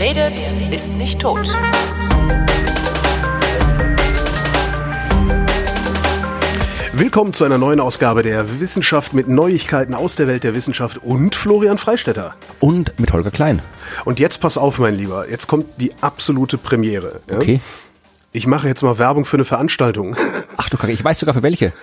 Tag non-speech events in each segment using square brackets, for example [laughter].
Wer redet, ist nicht tot. Willkommen zu einer neuen Ausgabe der Wissenschaft mit Neuigkeiten aus der Welt der Wissenschaft und Florian Freistetter. Und mit Holger Klein. Und jetzt pass auf, mein Lieber, jetzt kommt die absolute Premiere. Ja? Okay. Ich mache jetzt mal Werbung für eine Veranstaltung. Ach du Kacke, ich weiß sogar für welche.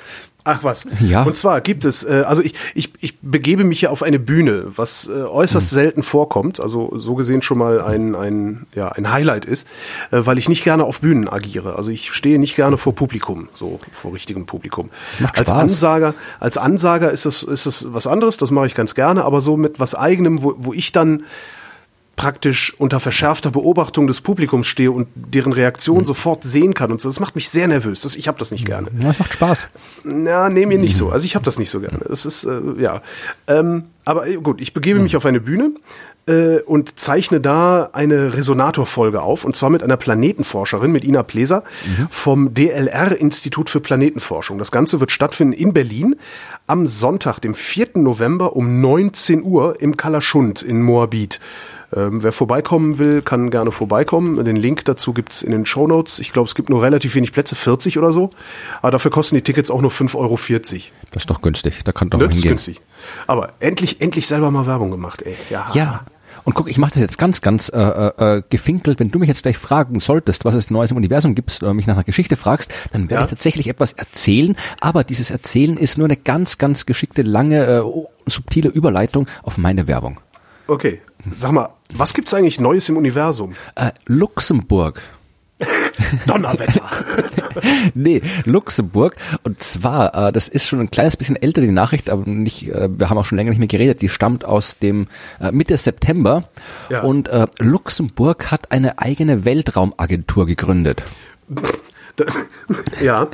Ach was. Ja. Und zwar gibt es, äh, also ich, ich, ich begebe mich hier auf eine Bühne, was äh, äußerst selten vorkommt, also so gesehen schon mal ein, ein, ja, ein Highlight ist, äh, weil ich nicht gerne auf Bühnen agiere. Also ich stehe nicht gerne vor Publikum, so vor richtigem Publikum. macht als. Ansager, als Ansager ist es, ist es was anderes, das mache ich ganz gerne, aber so mit was eigenem, wo, wo ich dann praktisch unter verschärfter Beobachtung des Publikums stehe und deren Reaktion sofort sehen kann und so. Das macht mich sehr nervös. Das, ich habe das nicht gerne. Ja, es macht Spaß. Na, nee, mir nicht so. Also ich habe das nicht so gerne. Es ist, äh, ja. Ähm, aber äh, gut, ich begebe mich auf eine Bühne äh, und zeichne da eine Resonatorfolge auf. Und zwar mit einer Planetenforscherin, mit Ina Pleser vom DLR-Institut für Planetenforschung. Das Ganze wird stattfinden in Berlin am Sonntag, dem 4. November um 19 Uhr im Kalaschund in Moabit. Ähm, wer vorbeikommen will, kann gerne vorbeikommen. Den Link dazu gibt's in den Show Notes. Ich glaube, es gibt nur relativ wenig Plätze, 40 oder so. Aber dafür kosten die Tickets auch nur 5,40 Euro. Das ist doch günstig. Da kann doch Ne? mal Das ist hingehen. günstig. Aber endlich, endlich selber mal Werbung gemacht, ey. Ja. Ja. Und guck, ich mache das jetzt ganz, ganz äh, äh, gefinkelt. Wenn du mich jetzt gleich fragen solltest, was es Neues im Universum gibt, oder mich nach einer Geschichte fragst, dann werde Ja. ich tatsächlich etwas erzählen. Aber dieses Erzählen ist nur eine ganz, ganz geschickte, lange, äh, subtile Überleitung auf meine Werbung. Okay. Sag mal, was gibt's eigentlich Neues im Universum? Äh, Luxemburg. [laughs] Donnerwetter. [laughs] nee, Luxemburg. Und zwar, äh, das ist schon ein kleines bisschen älter, die Nachricht, aber nicht, äh, wir haben auch schon länger nicht mehr geredet. Die stammt aus dem äh, Mitte September. Ja. Und äh, Luxemburg hat eine eigene Weltraumagentur gegründet. [laughs] ja.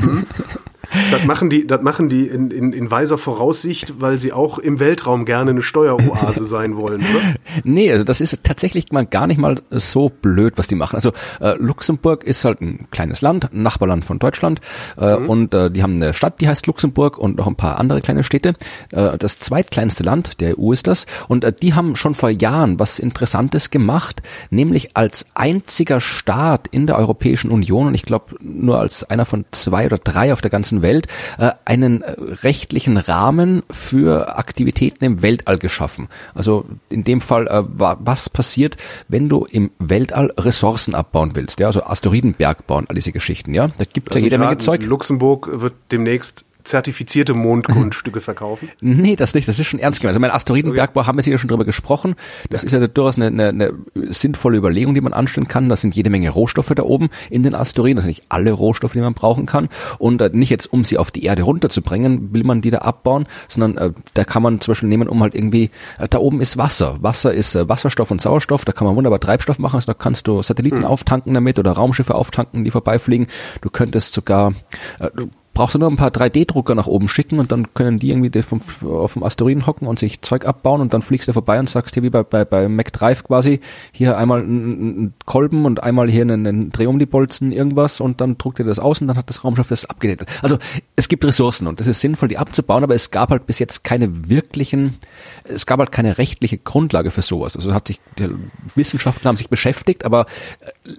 Das machen die, das machen die in, in, in weiser Voraussicht, weil sie auch im Weltraum gerne eine Steueroase sein wollen, oder? [laughs] Nee, also das ist tatsächlich mal gar nicht mal so blöd, was die machen. Also äh, Luxemburg ist halt ein kleines Land, ein Nachbarland von Deutschland äh, und äh, die haben eine Stadt, die heißt Luxemburg und noch ein paar andere kleine Städte. Äh, das zweitkleinste Land der EU ist das und äh, die haben schon vor Jahren was Interessantes gemacht, nämlich als einziger Staat in der Europäischen Union und ich glaube nur als einer von zwei oder drei auf der ganzen Welt äh, einen äh, rechtlichen Rahmen für Aktivitäten im Weltall geschaffen. Also in dem Fall, äh, wa- was passiert, wenn du im Weltall Ressourcen abbauen willst, ja, also Asteroidenberg bauen, all diese Geschichten, ja. Da gibt es ja Lass jede Menge Zeug. Luxemburg wird demnächst zertifizierte Mondgrundstücke verkaufen. Nee, das nicht, das ist schon ernst gemeint. Also mein Asteroidenbergbau haben wir sicher schon drüber gesprochen. Das ist ja durchaus eine, eine, eine sinnvolle Überlegung, die man anstellen kann. Da sind jede Menge Rohstoffe da oben in den Asteroiden. Das sind nicht alle Rohstoffe, die man brauchen kann. Und äh, nicht jetzt, um sie auf die Erde runterzubringen, will man die da abbauen, sondern äh, da kann man zum Beispiel nehmen, um halt irgendwie, äh, da oben ist Wasser. Wasser ist äh, Wasserstoff und Sauerstoff. Da kann man wunderbar Treibstoff machen. Also da kannst du Satelliten auftanken damit oder Raumschiffe auftanken, die vorbeifliegen. Du könntest sogar, äh, du brauchst du nur ein paar 3D-Drucker nach oben schicken und dann können die irgendwie vom, auf dem Asteroiden hocken und sich Zeug abbauen und dann fliegst du vorbei und sagst hier wie bei, bei, bei McDrive quasi, hier einmal einen Kolben und einmal hier einen, einen Dreh um die Bolzen irgendwas und dann druckt er das aus und dann hat das Raumschiff das abgedatet. Also es gibt Ressourcen und es ist sinnvoll, die abzubauen, aber es gab halt bis jetzt keine wirklichen, es gab halt keine rechtliche Grundlage für sowas. Also hat sich, Wissenschaftler haben sich beschäftigt, aber äh,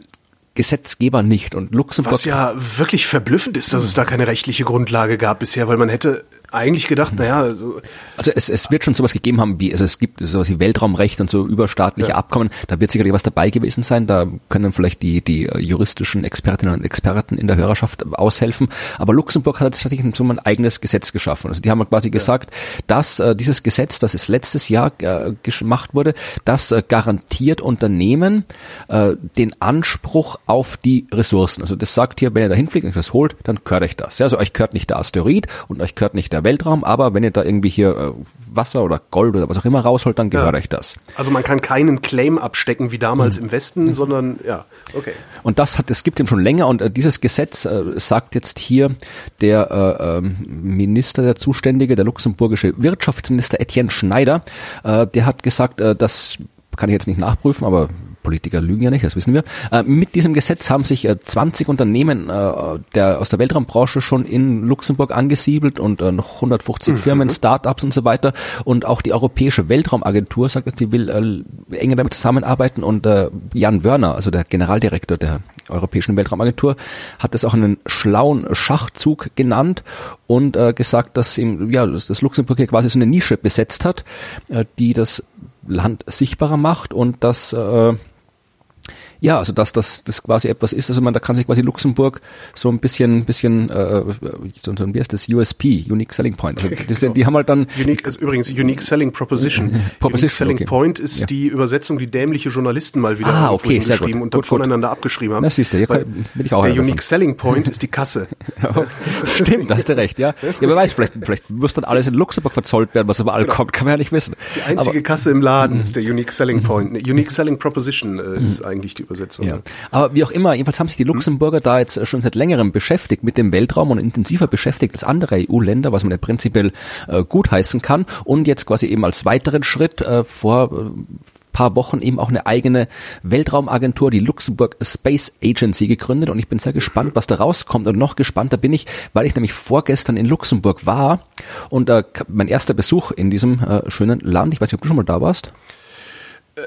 Gesetzgeber nicht. Und Luxemburg Was ja wirklich verblüffend ist, dass es da keine rechtliche Grundlage gab bisher, weil man hätte eigentlich gedacht, naja, so, Also es, es wird schon sowas gegeben haben, wie also es gibt sowas wie Weltraumrecht und so überstaatliche Ja. Abkommen. Da wird sicherlich was dabei gewesen sein. Da können vielleicht die die juristischen Expertinnen und Experten in der Hörerschaft aushelfen. Aber Luxemburg hat tatsächlich so ein eigenes Gesetz geschaffen. Also die haben quasi gesagt, dass äh, dieses Gesetz, das es letztes Jahr äh, gemacht wurde, das äh, garantiert Unternehmen äh, den Anspruch auf die Ressourcen. Also das sagt hier, wenn ihr da hinfliegt und euch das holt, dann gehört euch das. Ja, also euch gehört nicht der Asteroid und euch gehört nicht der Weltraum, aber wenn ihr da irgendwie hier äh, Wasser oder Gold oder was auch immer rausholt, dann gehört Ja. euch das. also man kann keinen Claim abstecken wie damals im Westen, sondern ja, okay. Und das hat, es gibt eben schon länger und äh, dieses Gesetz äh, sagt jetzt hier der äh, ähm, Minister, der Zuständige, der luxemburgische Wirtschaftsminister Etienne Schneider, äh, der hat gesagt, äh, das kann ich jetzt nicht nachprüfen, aber Politiker lügen ja nicht, das wissen wir. Äh, mit diesem Gesetz haben sich äh, 20 Unternehmen äh, der, aus der Weltraumbranche schon in Luxemburg angesiedelt und äh, noch 150 mhm. Firmen, Startups und so weiter. Und auch die Europäische Weltraumagentur sagt, sie will äh, enger damit zusammenarbeiten. Und äh, Jan Wörner, also der Generaldirektor der Europäischen Weltraumagentur, hat das auch einen schlauen Schachzug genannt und äh, gesagt, dass, im, ja, dass das Luxemburg hier quasi so eine Nische besetzt hat, äh, die das Land sichtbarer macht und das äh, ja, also dass das, das quasi etwas ist, also man, da kann sich quasi Luxemburg so ein bisschen, bisschen, äh, so, so, wie heißt das, USP, Unique Selling Point. Also das, genau. Die haben halt dann... Unique ist übrigens Unique Selling Proposition. Proposition Unique Selling okay. Point ist ja. die Übersetzung, die dämliche Journalisten mal wieder ah, okay, sehr geschrieben und dann gut, voneinander gut. abgeschrieben haben. Das siehst du, ja, bin ich auch Der Unique davon. Selling Point ist die Kasse. [laughs] Stimmt, da hast du recht, ja. Ja, wer weiß, vielleicht, vielleicht muss dann alles in Luxemburg verzollt werden, was überall genau. kommt, kann man ja nicht wissen. Die einzige Aber, Kasse im Laden ist der Unique Selling Point. Unique Selling Proposition äh, ist eigentlich die Übersetzung. Ja. Aber wie auch immer, jedenfalls haben sich die Luxemburger da jetzt schon seit längerem beschäftigt mit dem Weltraum und intensiver beschäftigt als andere EU-Länder, was man ja prinzipiell äh, gutheißen kann. Und jetzt quasi eben als weiteren Schritt äh, vor äh, paar Wochen eben auch eine eigene Weltraumagentur, die Luxemburg Space Agency gegründet. Und ich bin sehr gespannt, was da rauskommt. Und noch gespannter bin ich, weil ich nämlich vorgestern in Luxemburg war. Und äh, mein erster Besuch in diesem äh, schönen Land, ich weiß nicht, ob du schon mal da warst. Äh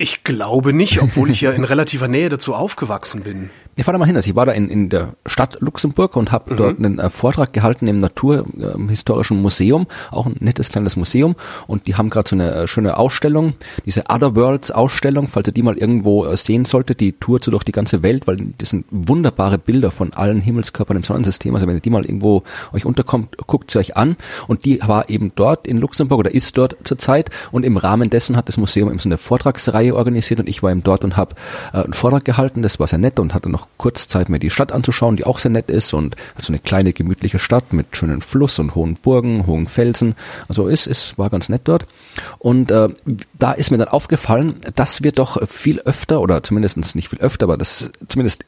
ich glaube nicht, obwohl ich ja in relativer Nähe dazu aufgewachsen bin. Ich fahre da mal hin. Also ich war da in, in der Stadt Luxemburg und habe mhm. dort einen äh, Vortrag gehalten im Naturhistorischen äh, Museum, auch ein nettes kleines Museum. Und die haben gerade so eine äh, schöne Ausstellung, diese Other Worlds Ausstellung, falls ihr die mal irgendwo äh, sehen solltet, die Tour zu durch die ganze Welt, weil das sind wunderbare Bilder von allen Himmelskörpern im Sonnensystem. Also wenn ihr die mal irgendwo euch unterkommt, guckt sie euch an. Und die war eben dort in Luxemburg oder ist dort zurzeit. Und im Rahmen dessen hat das Museum eben so eine Vortragsreihe organisiert und ich war eben dort und habe äh, einen Vortrag gehalten. Das war sehr nett und hatte noch kurz Zeit, mir die Stadt anzuschauen, die auch sehr nett ist und so eine kleine gemütliche Stadt mit schönen Fluss und hohen Burgen, hohen Felsen. Also es, es war ganz nett dort. Und äh, da ist mir dann aufgefallen, dass wir doch viel öfter oder zumindest nicht viel öfter, aber das zumindest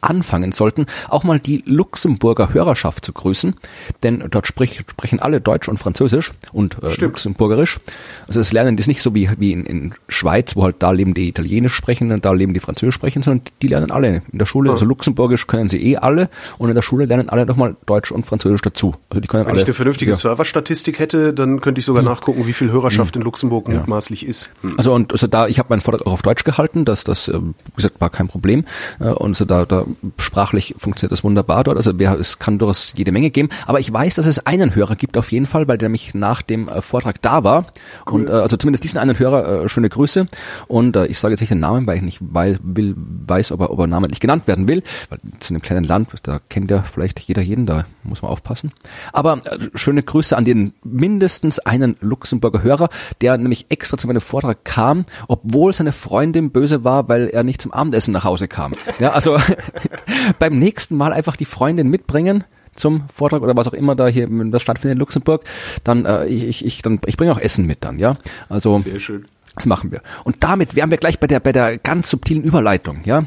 anfangen sollten, auch mal die Luxemburger Hörerschaft zu grüßen, denn dort sprich, sprechen alle Deutsch und Französisch und äh, Luxemburgerisch. Also das Lernen ist nicht so wie, wie in, in Schweiz, wo halt da leben die Italienisch sprechen und da leben die Französisch sprechen, sondern die lernen alle in der Schule. Ah. Also Luxemburgisch können sie eh alle und in der Schule lernen alle nochmal Deutsch und Französisch dazu. Also die können Wenn alle, ich eine vernünftige ja. Serverstatistik hätte, dann könnte ich sogar hm. nachgucken, wie viel Hörerschaft hm. in Luxemburg ja. mutmaßlich ist. Hm. Also und also da, ich habe meinen Vortrag auch auf Deutsch gehalten, dass das, äh, wie gesagt, war kein Problem. Äh, und so da, da sprachlich funktioniert das wunderbar dort. Also es kann durchaus jede Menge geben. Aber ich weiß, dass es einen Hörer gibt auf jeden Fall, weil der nämlich nach dem äh, Vortrag da war. Cool. Und äh, also zumindest diesen einen Hörer äh, schöne Grüße. Und äh, ich sage jetzt nicht den Namen, weil ich nicht weil, will, weiß, ob er, ob er namentlich genannt werden will. Weil zu einem kleinen Land, da kennt ja vielleicht jeder jeden, da muss man aufpassen. Aber äh, schöne Grüße an den mindestens einen Luxemburger Hörer, der nämlich extra zu meinem Vortrag kam, obwohl seine Freundin böse war, weil er nicht zum Abendessen nach Hause kam. Ja, also [laughs] [laughs] beim nächsten Mal einfach die Freundin mitbringen zum Vortrag oder was auch immer da hier das stattfindet in Luxemburg, dann äh, ich, ich dann ich bringe auch Essen mit dann, ja. Also Sehr schön. Das machen wir. Und damit wären wir gleich bei der bei der ganz subtilen Überleitung, ja.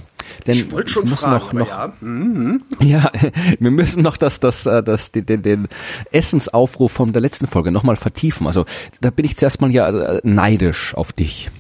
Denn ich wollte schon fragen, noch, noch ja. Mhm. ja, [laughs] wir müssen noch das, das, äh, das, den, den, den Essensaufruf von der letzten Folge nochmal vertiefen. Also da bin ich zuerst mal ja äh, neidisch auf dich.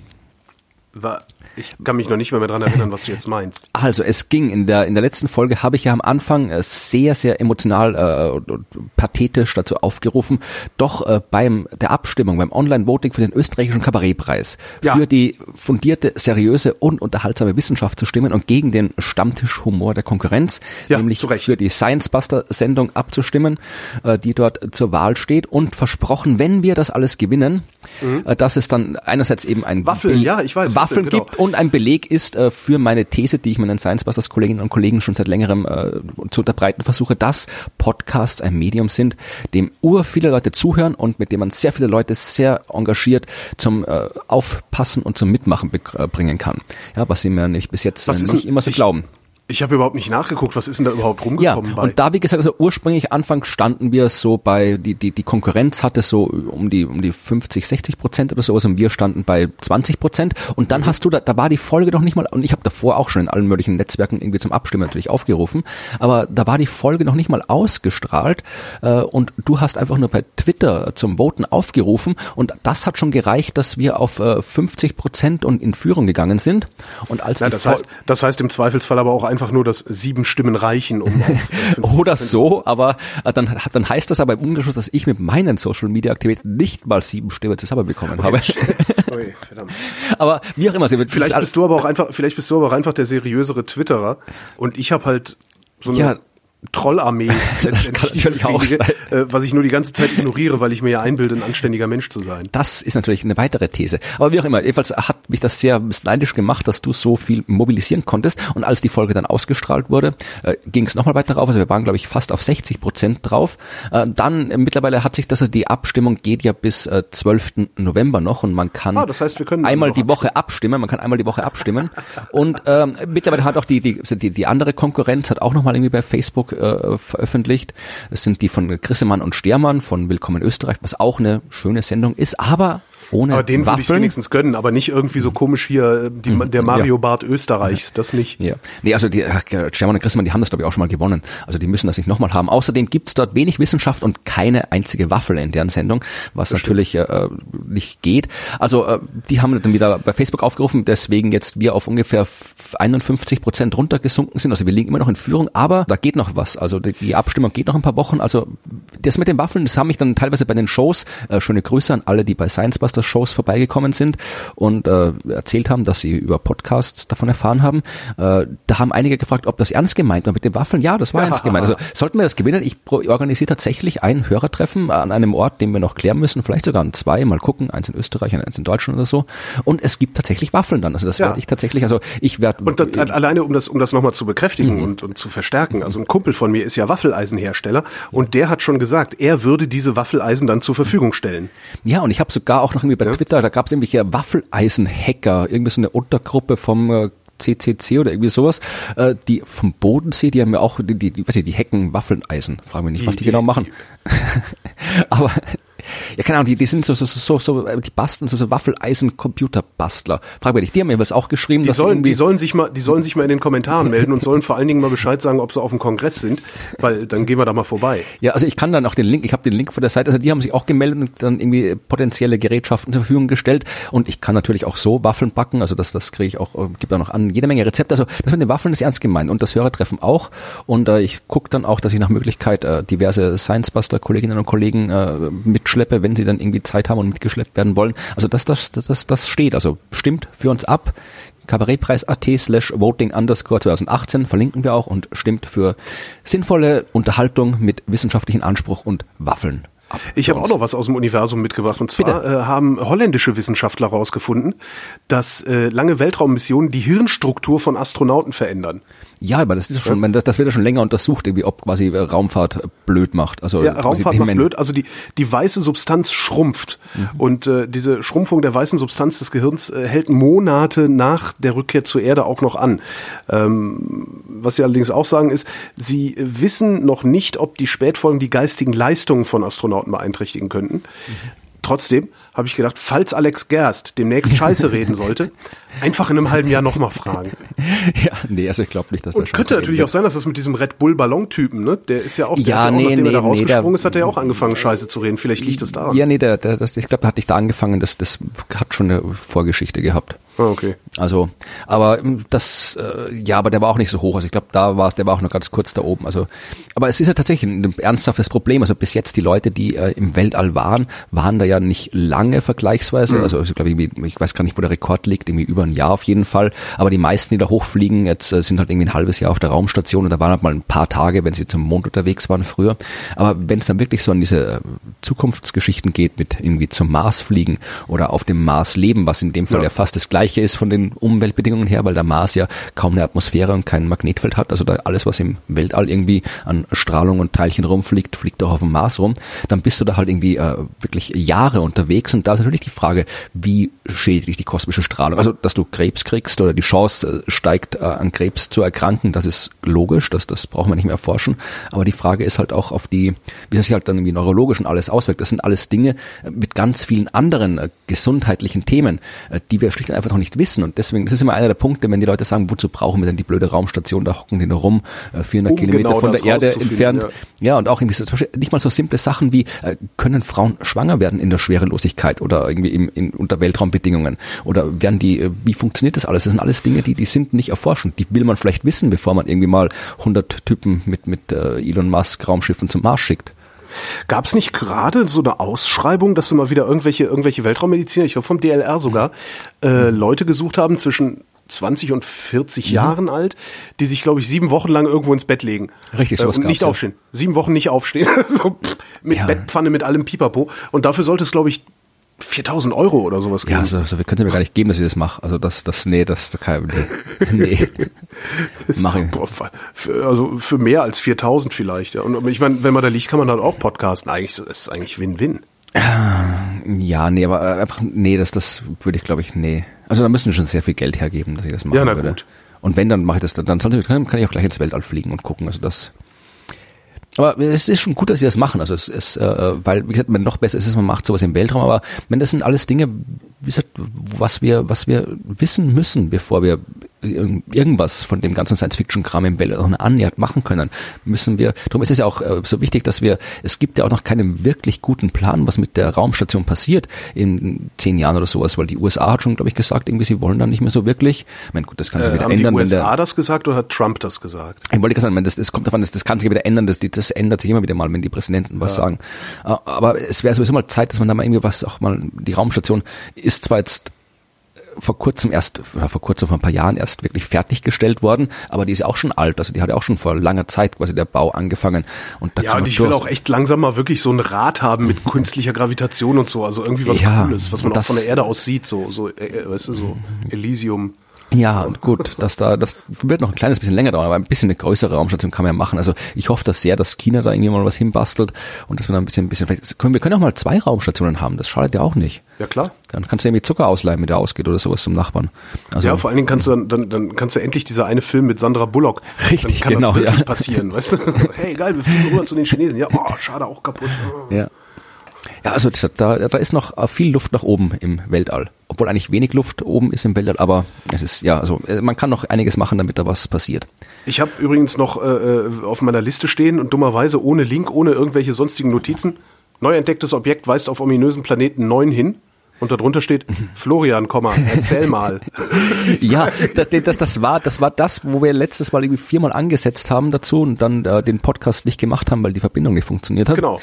War, ich kann mich noch nicht mehr, mehr dran erinnern, was du jetzt meinst. Also es ging in der in der letzten Folge habe ich ja am Anfang äh, sehr sehr emotional äh, und pathetisch dazu aufgerufen, doch äh, beim der Abstimmung beim Online Voting für den österreichischen Kabarettpreis ja. für die fundierte, seriöse und unterhaltsame Wissenschaft zu stimmen und gegen den Stammtischhumor der Konkurrenz, ja, nämlich für die Science Buster Sendung abzustimmen, äh, die dort zur Wahl steht und versprochen, wenn wir das alles gewinnen, mhm. äh, dass es dann einerseits eben ein Waffeln, Bild, ja, ich weiß, Waffeln, Waffeln genau. gibt und ein Beleg ist äh, für meine These, die ich meinen Science Busters Kolleginnen und Kollegen schon seit längerem äh, zu unterbreiten versuche, dass Podcasts ein Medium sind, dem ur viele Leute zuhören und mit dem man sehr viele Leute sehr engagiert zum äh, Aufpassen und zum Mitmachen äh, bringen kann. Ja, was sie mir nicht bis jetzt äh, nicht immer so ich, glauben Ich habe überhaupt nicht nachgeguckt, was ist denn da überhaupt rumgekommen ja, bei? Und da, wie gesagt, also ursprünglich anfangs standen wir so bei, die, die, die Konkurrenz hatte so um die, um die 50, 60 Prozent oder sowas und wir standen bei 20 Prozent. Und dann mhm. hast du, da, da war die Folge doch nicht mal, und ich habe davor auch schon in allen möglichen Netzwerken irgendwie zum Abstimmen natürlich aufgerufen, aber da war die Folge noch nicht mal ausgestrahlt äh, und du hast einfach nur bei Twitter zum Voten aufgerufen und das hat schon gereicht, dass wir auf äh, 50 Prozent und in Führung gegangen sind. Und als ja, das, heißt, das heißt im Zweifelsfall aber auch einfach nur, dass sieben Stimmen reichen, um [laughs] auf Oder so, aber äh, dann, dann heißt das aber im Umgeschluss, dass ich mit meinen Social Media Aktivitäten nicht mal sieben Stimmen zusammen bekommen okay. habe. [laughs] Ui, verdammt. aber wie auch immer, sie wird vielleicht bist du aber auch einfach, vielleicht bist du aber auch einfach der seriösere Twitterer und ich habe halt so eine ja, Trollarmee [laughs] das kann natürlich auch sein. Äh, was ich nur die ganze Zeit ignoriere, weil ich mir ja einbilde, ein anständiger Mensch zu sein. Das ist natürlich eine weitere These. Aber wie auch immer, jedenfalls hat mich das sehr neidisch gemacht, dass du so viel mobilisieren konntest. Und als die Folge dann ausgestrahlt wurde, äh, ging es nochmal weiter rauf. Also wir waren, glaube ich, fast auf 60 Prozent drauf. Äh, dann äh, mittlerweile hat sich das, also die Abstimmung geht ja bis äh, 12. November noch und man kann ah, das heißt, wir können einmal die Woche abstimmen. Man kann einmal die Woche abstimmen. und ähm, mittlerweile hat auch die, die, die, die andere Konkurrenz hat auch nochmal irgendwie bei Facebook äh, veröffentlicht. Das sind die von Grissemann und Stermann von Willkommen Österreich, was auch eine schöne Sendung ist, aber ohne aber den würde ich wenigstens gönnen, aber nicht irgendwie so komisch hier die, mhm. der Mario Bart Österreichs, das nicht. Ja, nee, also die äh, Schermann und Christmann, die haben das glaube ich auch schon mal gewonnen. Also die müssen das nicht nochmal haben. Außerdem gibt's dort wenig Wissenschaft und keine einzige Waffel in deren Sendung, was das natürlich äh, nicht geht. Also äh, die haben dann wieder bei Facebook aufgerufen, deswegen jetzt wir auf ungefähr 51 Prozent runtergesunken sind. Also wir liegen immer noch in Führung, aber da geht noch was. Also die, die Abstimmung geht noch ein paar Wochen. Also das mit den Waffeln, das haben mich dann teilweise bei den Shows, äh, schöne Grüße an alle, die bei Science Buster Shows vorbeigekommen sind und äh, erzählt haben, dass sie über Podcasts davon erfahren haben. Äh, da haben einige gefragt, ob das ernst gemeint war mit den Waffeln. Ja, das war ja. ernst gemeint. Also sollten wir das gewinnen, ich organisiere tatsächlich ein Hörertreffen an einem Ort, den wir noch klären müssen, vielleicht sogar an zwei, mal gucken, eins in Österreich, eins in Deutschland oder so. Und es gibt tatsächlich Waffeln dann. Also das ja. werde ich tatsächlich, also ich werde. Und das, alleine, um das, um das nochmal zu bekräftigen mhm. und, und zu verstärken. Also ein Kumpel von mir ist ja Waffeleisenhersteller und der hat schon gesagt, er würde diese Waffeleisen dann zur Verfügung stellen. Ja, und ich habe sogar auch noch irgendwie bei ja. Twitter, da gab es irgendwelche Waffeleisen-Hacker, irgendwie so eine Untergruppe vom äh, CCC oder irgendwie sowas, äh, die vom Bodensee, die haben ja auch, die, die, die, weiß ich, die hacken Waffeleisen. Fragen wir nicht, was die, die genau machen. [laughs] Aber ja, keine Ahnung, die, die sind so, so, so, so, die basteln so, so Waffeleisen-Computerbastler. Frag mich, die haben mir was auch geschrieben, die dass sollen, die sollen sich mal, die sollen sich mal in den Kommentaren [laughs] melden und sollen vor allen Dingen mal Bescheid sagen, ob sie auf dem Kongress sind, weil dann gehen wir da mal vorbei. Ja, also ich kann dann auch den Link, ich habe den Link von der Seite, also die haben sich auch gemeldet und dann irgendwie potenzielle Gerätschaften zur Verfügung gestellt und ich kann natürlich auch so Waffeln backen, also das, das kriege ich auch, äh, gibt da noch an, jede Menge Rezepte, also das mit den Waffeln ist ernst gemeint und das Hörertreffen auch und äh, ich gucke dann auch, dass ich nach Möglichkeit äh, diverse Science-Buster-Kolleginnen und Kollegen äh, mitschleppe, wenn sie dann irgendwie Zeit haben und mitgeschleppt werden wollen. Also das, das, das, das steht. Also stimmt für uns ab. Kabarettpreis.at slash voting underscore 2018 verlinken wir auch und stimmt für sinnvolle Unterhaltung mit wissenschaftlichen Anspruch und Waffeln. Ich habe auch noch was aus dem Universum mitgebracht. Und zwar äh, haben holländische Wissenschaftler herausgefunden, dass äh, lange Weltraummissionen die Hirnstruktur von Astronauten verändern. Ja, aber das ist schon, ja. das, das wird ja schon länger untersucht, irgendwie, ob quasi äh, Raumfahrt blöd macht. Also ja, Raumfahrt macht blöd. Also die die weiße Substanz schrumpft mhm. und äh, diese Schrumpfung der weißen Substanz des Gehirns äh, hält Monate nach der Rückkehr zur Erde auch noch an. Ähm, was sie allerdings auch sagen ist, sie wissen noch nicht, ob die Spätfolgen die geistigen Leistungen von Astronauten beeinträchtigen könnten. Mhm. Trotzdem habe ich gedacht, falls Alex Gerst demnächst Scheiße reden sollte, [laughs] einfach in einem halben Jahr nochmal fragen. [laughs] Ja, nee, also ich glaube nicht, dass das Scheiße könnte natürlich auch sein, dass das mit diesem Red Bull Ballon-Typen, ne, der ist ja auch, der ja, hat nee, auch, nachdem nee, er da rausgesprungen nee, ist, hat er ja auch angefangen Scheiße zu reden. Vielleicht liegt es daran. Ja, nee, der, der, das, ich glaube, da hatte ich da angefangen, das, das hat schon eine Vorgeschichte gehabt. Ah, okay. Also, aber ähm, das, äh, ja, aber der war auch nicht so hoch. Also ich glaube, da war es, der war auch nur ganz kurz da oben. Also, aber es ist ja tatsächlich ein ernsthaftes Problem. Also bis jetzt die Leute, die äh, im Weltall waren, waren da ja nicht lange vergleichsweise. Mhm. Also ich glaube, ich weiß gar nicht, wo der Rekord liegt, irgendwie über ein Jahr auf jeden Fall. Aber die meisten, die da hochfliegen, jetzt äh, sind halt irgendwie ein halbes Jahr auf der Raumstation und da waren halt mal ein paar Tage, wenn sie zum Mond unterwegs waren früher. Aber wenn es dann wirklich so an diese äh, Zukunftsgeschichten geht, mit irgendwie zum Mars fliegen oder auf dem Mars leben, was in dem Fall ja, ja fast das gleiche ist von den Umweltbedingungen her, weil der Mars ja kaum eine Atmosphäre und kein Magnetfeld hat. Also da alles, was im Weltall irgendwie an Strahlung und Teilchen rumfliegt, fliegt auch auf dem Mars rum. Dann bist du da halt irgendwie äh, wirklich Jahre unterwegs und da ist natürlich die Frage, wie schädlich die kosmische Strahlung. Also das dass du Krebs kriegst oder die Chance äh, steigt, äh, an Krebs zu erkranken, das ist logisch, das, das braucht man nicht mehr erforschen. Aber die Frage ist halt auch auf die, wie das sich halt dann irgendwie neurologisch und alles auswirkt. Das sind alles Dinge mit ganz vielen anderen äh, gesundheitlichen Themen, äh, die wir schlicht und einfach noch nicht wissen. Und deswegen, das ist immer einer der Punkte, wenn die Leute sagen, wozu brauchen wir denn die blöde Raumstation, da hocken die nur rum, äh, 400 um Kilometer genau von der Erde entfernt. Ja. ja, und auch irgendwie so, nicht mal so simple Sachen wie, äh, können Frauen schwanger werden in der Schwerelosigkeit oder irgendwie im, in, unter Weltraumbedingungen? Oder werden die, äh, wie funktioniert das alles? Das sind alles Dinge, die, die sind nicht erforschen. Die will man vielleicht wissen, bevor man irgendwie mal 100 Typen mit, mit äh, Elon Musk Raumschiffen zum Mars schickt. Gab es nicht gerade so eine Ausschreibung, dass immer wieder irgendwelche irgendwelche Weltraummediziner, ich glaube vom DLR sogar, äh, Leute gesucht haben zwischen 20 und 40 mhm. Jahren alt, die sich, glaube ich, sieben Wochen lang irgendwo ins Bett legen. Richtig, so äh, und nicht aufstehen. Ja. Sieben Wochen nicht aufstehen. [laughs] so, pff, mit ja. Bettpfanne, mit allem Pipapo. Und dafür sollte es, glaube ich, 4000 Euro oder sowas geben. Ja, so, so könnt ihr mir gar nicht geben, dass ich das mache. Also das, das, nee, das, kann, nee, [laughs] nee. mache ich. also für mehr als 4000 vielleicht. Ja. Und ich meine, wenn man da liegt, kann man halt auch podcasten. Eigentlich ist es eigentlich Win-Win. Ja, nee, aber äh, einfach, nee, das, das würde ich, glaube ich, nee. Also da müssen schon sehr viel Geld hergeben, dass ich das machen ja, na würde. Gut. Und wenn, dann mache ich das, dann, dann sollte, kann ich auch gleich ins Weltall fliegen und gucken. Also das, aber es ist schon gut, dass sie das machen. Also es ist, äh, weil, wie gesagt, man noch besser ist es, man macht sowas im Weltraum, aber wenn das sind alles Dinge, wie gesagt, was wir, was wir wissen müssen, bevor wir irgendwas von dem ganzen Science-Fiction-Kram im Weltraum annähernd machen können, müssen wir, darum ist es ja auch äh, so wichtig, dass wir, es gibt ja auch noch keinen wirklich guten Plan, was mit der Raumstation passiert in zehn Jahren oder sowas, weil die USA hat schon, glaube ich, gesagt, irgendwie, sie wollen dann nicht mehr so wirklich. Ich meine, gut, das kann sich äh, wieder haben ändern. Hat die USA das gesagt oder hat Trump das gesagt? Ich wollte gerade sagen, das, das kommt davon, das, das kann sich wieder ändern, das, das ändert sich immer wieder mal, wenn die Präsidenten was ja. sagen. Äh, aber es wäre sowieso mal Zeit, dass man da mal irgendwie was auch mal, die Raumstation ist zwar jetzt vor kurzem erst, oder vor kurzem, vor ein paar Jahren erst wirklich fertiggestellt worden, aber die ist ja auch schon alt, also die hat ja auch schon vor langer Zeit quasi der Bau angefangen. Und da ja, und ich will auch echt langsam mal wirklich so ein Rad haben mit künstlicher Gravitation und so, also irgendwie was ja, Cooles, was man auch von der Erde aus sieht, so, so, äh, äh weißt du, so Elysium. Ja, und gut, dass da, das wird noch ein kleines bisschen länger dauern, aber ein bisschen eine größere Raumstation kann man ja machen. Also ich hoffe das sehr, dass China da irgendwie mal was hinbastelt und dass wir da ein bisschen, ein bisschen, vielleicht können wir können auch mal zwei Raumstationen haben, das schadet ja auch nicht. Ja klar. Dann kannst du irgendwie Zucker ausleihen, mit der ausgeht oder sowas zum Nachbarn. Also, ja, vor allen Dingen kannst du dann, dann, dann kannst du endlich dieser eine Film mit Sandra Bullock. [laughs] Richtig, dann kann genau, das wirklich ja. passieren, weißt du? [laughs] hey, geil, wir fliegen rüber zu den Chinesen. Ja, oh, schade, auch kaputt. Ja. Ja, also da, da ist noch viel Luft nach oben im Weltall. Obwohl eigentlich wenig Luft oben ist im Weltall, aber es ist, ja, also äh, man kann noch einiges machen, damit da was passiert. Ich habe übrigens noch äh, äh, auf meiner Liste stehen und dummerweise ohne Link, ohne irgendwelche sonstigen Notizen. Neu entdecktes Objekt weist auf ominösen Planeten 9 hin. Und darunter steht Florian, erzähl mal. [laughs] ja, das, das, das, war, das war das, wo wir letztes Mal irgendwie viermal angesetzt haben dazu und dann äh, den Podcast nicht gemacht haben, weil die Verbindung nicht funktioniert hat. Genau.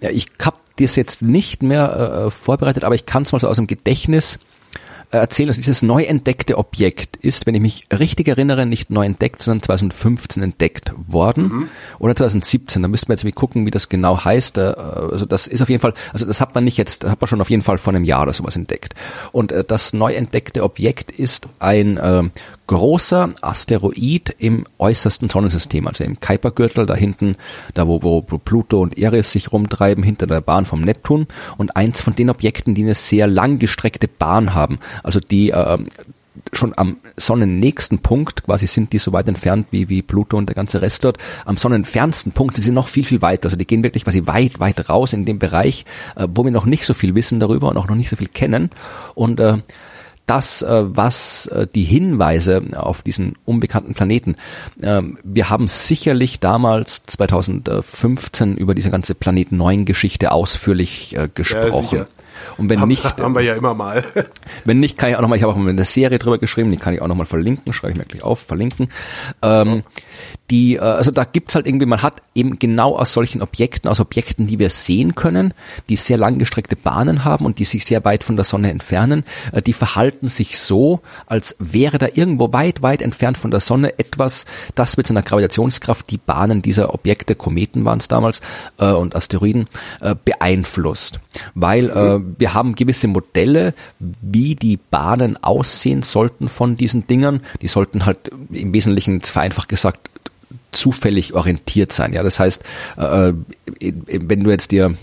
Ja, ich habe das jetzt nicht mehr äh, vorbereitet, aber ich kann es mal so aus dem Gedächtnis erzählen, dass dieses neu entdeckte Objekt ist, wenn ich mich richtig erinnere, nicht neu entdeckt, sondern 2015 entdeckt worden mhm. oder 2017. Da müssten wir jetzt mal gucken, wie das genau heißt. Äh, also das ist auf jeden Fall, also das hat man nicht jetzt, hat man schon auf jeden Fall vor einem Jahr oder sowas entdeckt. Und äh, das neu entdeckte Objekt ist ein äh, großer Asteroid im äußersten Sonnensystem, also im Kuipergürtel, da hinten, da wo, wo Pluto und Eris sich rumtreiben, hinter der Bahn vom Neptun und eins von den Objekten, die eine sehr langgestreckte Bahn haben, also die äh, schon am sonnennächsten Punkt, quasi sind die so weit entfernt wie, wie Pluto und der ganze Rest dort, am sonnenfernsten Punkt, die sind noch viel, viel weiter. Also die gehen wirklich quasi weit, weit raus in dem Bereich, äh, wo wir noch nicht so viel wissen darüber und auch noch nicht so viel kennen. Und äh, das, äh, was äh, die Hinweise auf diesen unbekannten Planeten. Ähm, wir haben sicherlich damals 2015 über diese ganze Planet 9 Geschichte ausführlich äh, gesprochen. Ja, und wenn haben, nicht, [laughs] haben wir ja immer mal. [laughs] wenn nicht, kann ich auch nochmal, ich habe auch mal eine Serie drüber geschrieben, die kann ich auch nochmal verlinken, schreibe ich mir gleich auf, verlinken. Ähm, die, äh, also da gibt's halt irgendwie, man hat eben genau aus solchen Objekten, aus Objekten, die wir sehen können, die sehr langgestreckte Bahnen haben und die sich sehr weit von der Sonne entfernen, äh, die verhalten sich so, als wäre da irgendwo weit, weit entfernt von der Sonne etwas, das mit seiner Gravitationskraft die Bahnen dieser Objekte, Kometen waren es damals, äh, und Asteroiden, äh, beeinflusst. Weil äh, wir haben gewisse Modelle, wie die Bahnen aussehen sollten von diesen Dingern. Die sollten halt im Wesentlichen vereinfacht gesagt zufällig orientiert sein. Ja, das heißt, äh, wenn du jetzt dir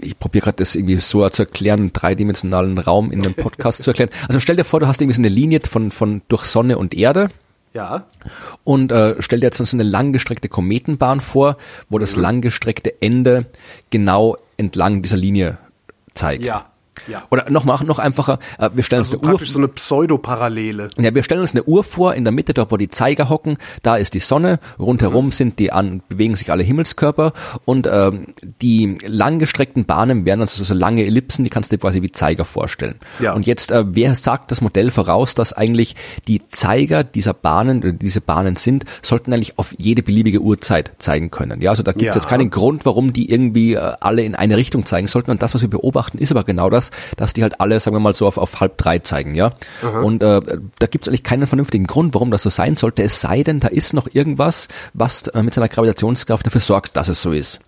ich probiere gerade das irgendwie so zu erklären, einen dreidimensionalen Raum in einem Podcast zu erklären. Also stell dir vor, du hast irgendwie so eine Linie von, von durch Sonne und Erde. Ja. Und äh, stell dir jetzt so eine langgestreckte Kometenbahn vor, wo das langgestreckte Ende genau entlang dieser Linie zeigt. Ja. Ja. Oder noch, noch, noch einfacher, äh, wir stellen Also uns eine Uhr praktisch so eine Pseudoparallele. ja, wir stellen uns eine Uhr vor, in der Mitte, dort wo die Zeiger hocken, da ist die Sonne, rundherum Mhm. sind die an, bewegen sich alle Himmelskörper und ähm, die langgestreckten Bahnen wären also so lange Ellipsen, die kannst du dir quasi wie Zeiger vorstellen. Ja. Und jetzt, äh, wer sagt das Modell voraus, dass eigentlich die Zeiger dieser Bahnen, oder diese Bahnen sind, sollten eigentlich auf jede beliebige Uhrzeit zeigen können. Ja, also da gibt es Ja. jetzt keinen Grund, warum die irgendwie äh, alle in eine Richtung zeigen sollten. Und das, was wir beobachten, ist aber genau das, dass die halt alle, sagen wir mal, so auf, auf halb drei zeigen, ja. Und äh, da gibt es eigentlich keinen vernünftigen Grund, warum das so sein sollte. Es sei denn, da ist noch irgendwas, was äh, mit seiner Gravitationskraft dafür sorgt, dass es so ist.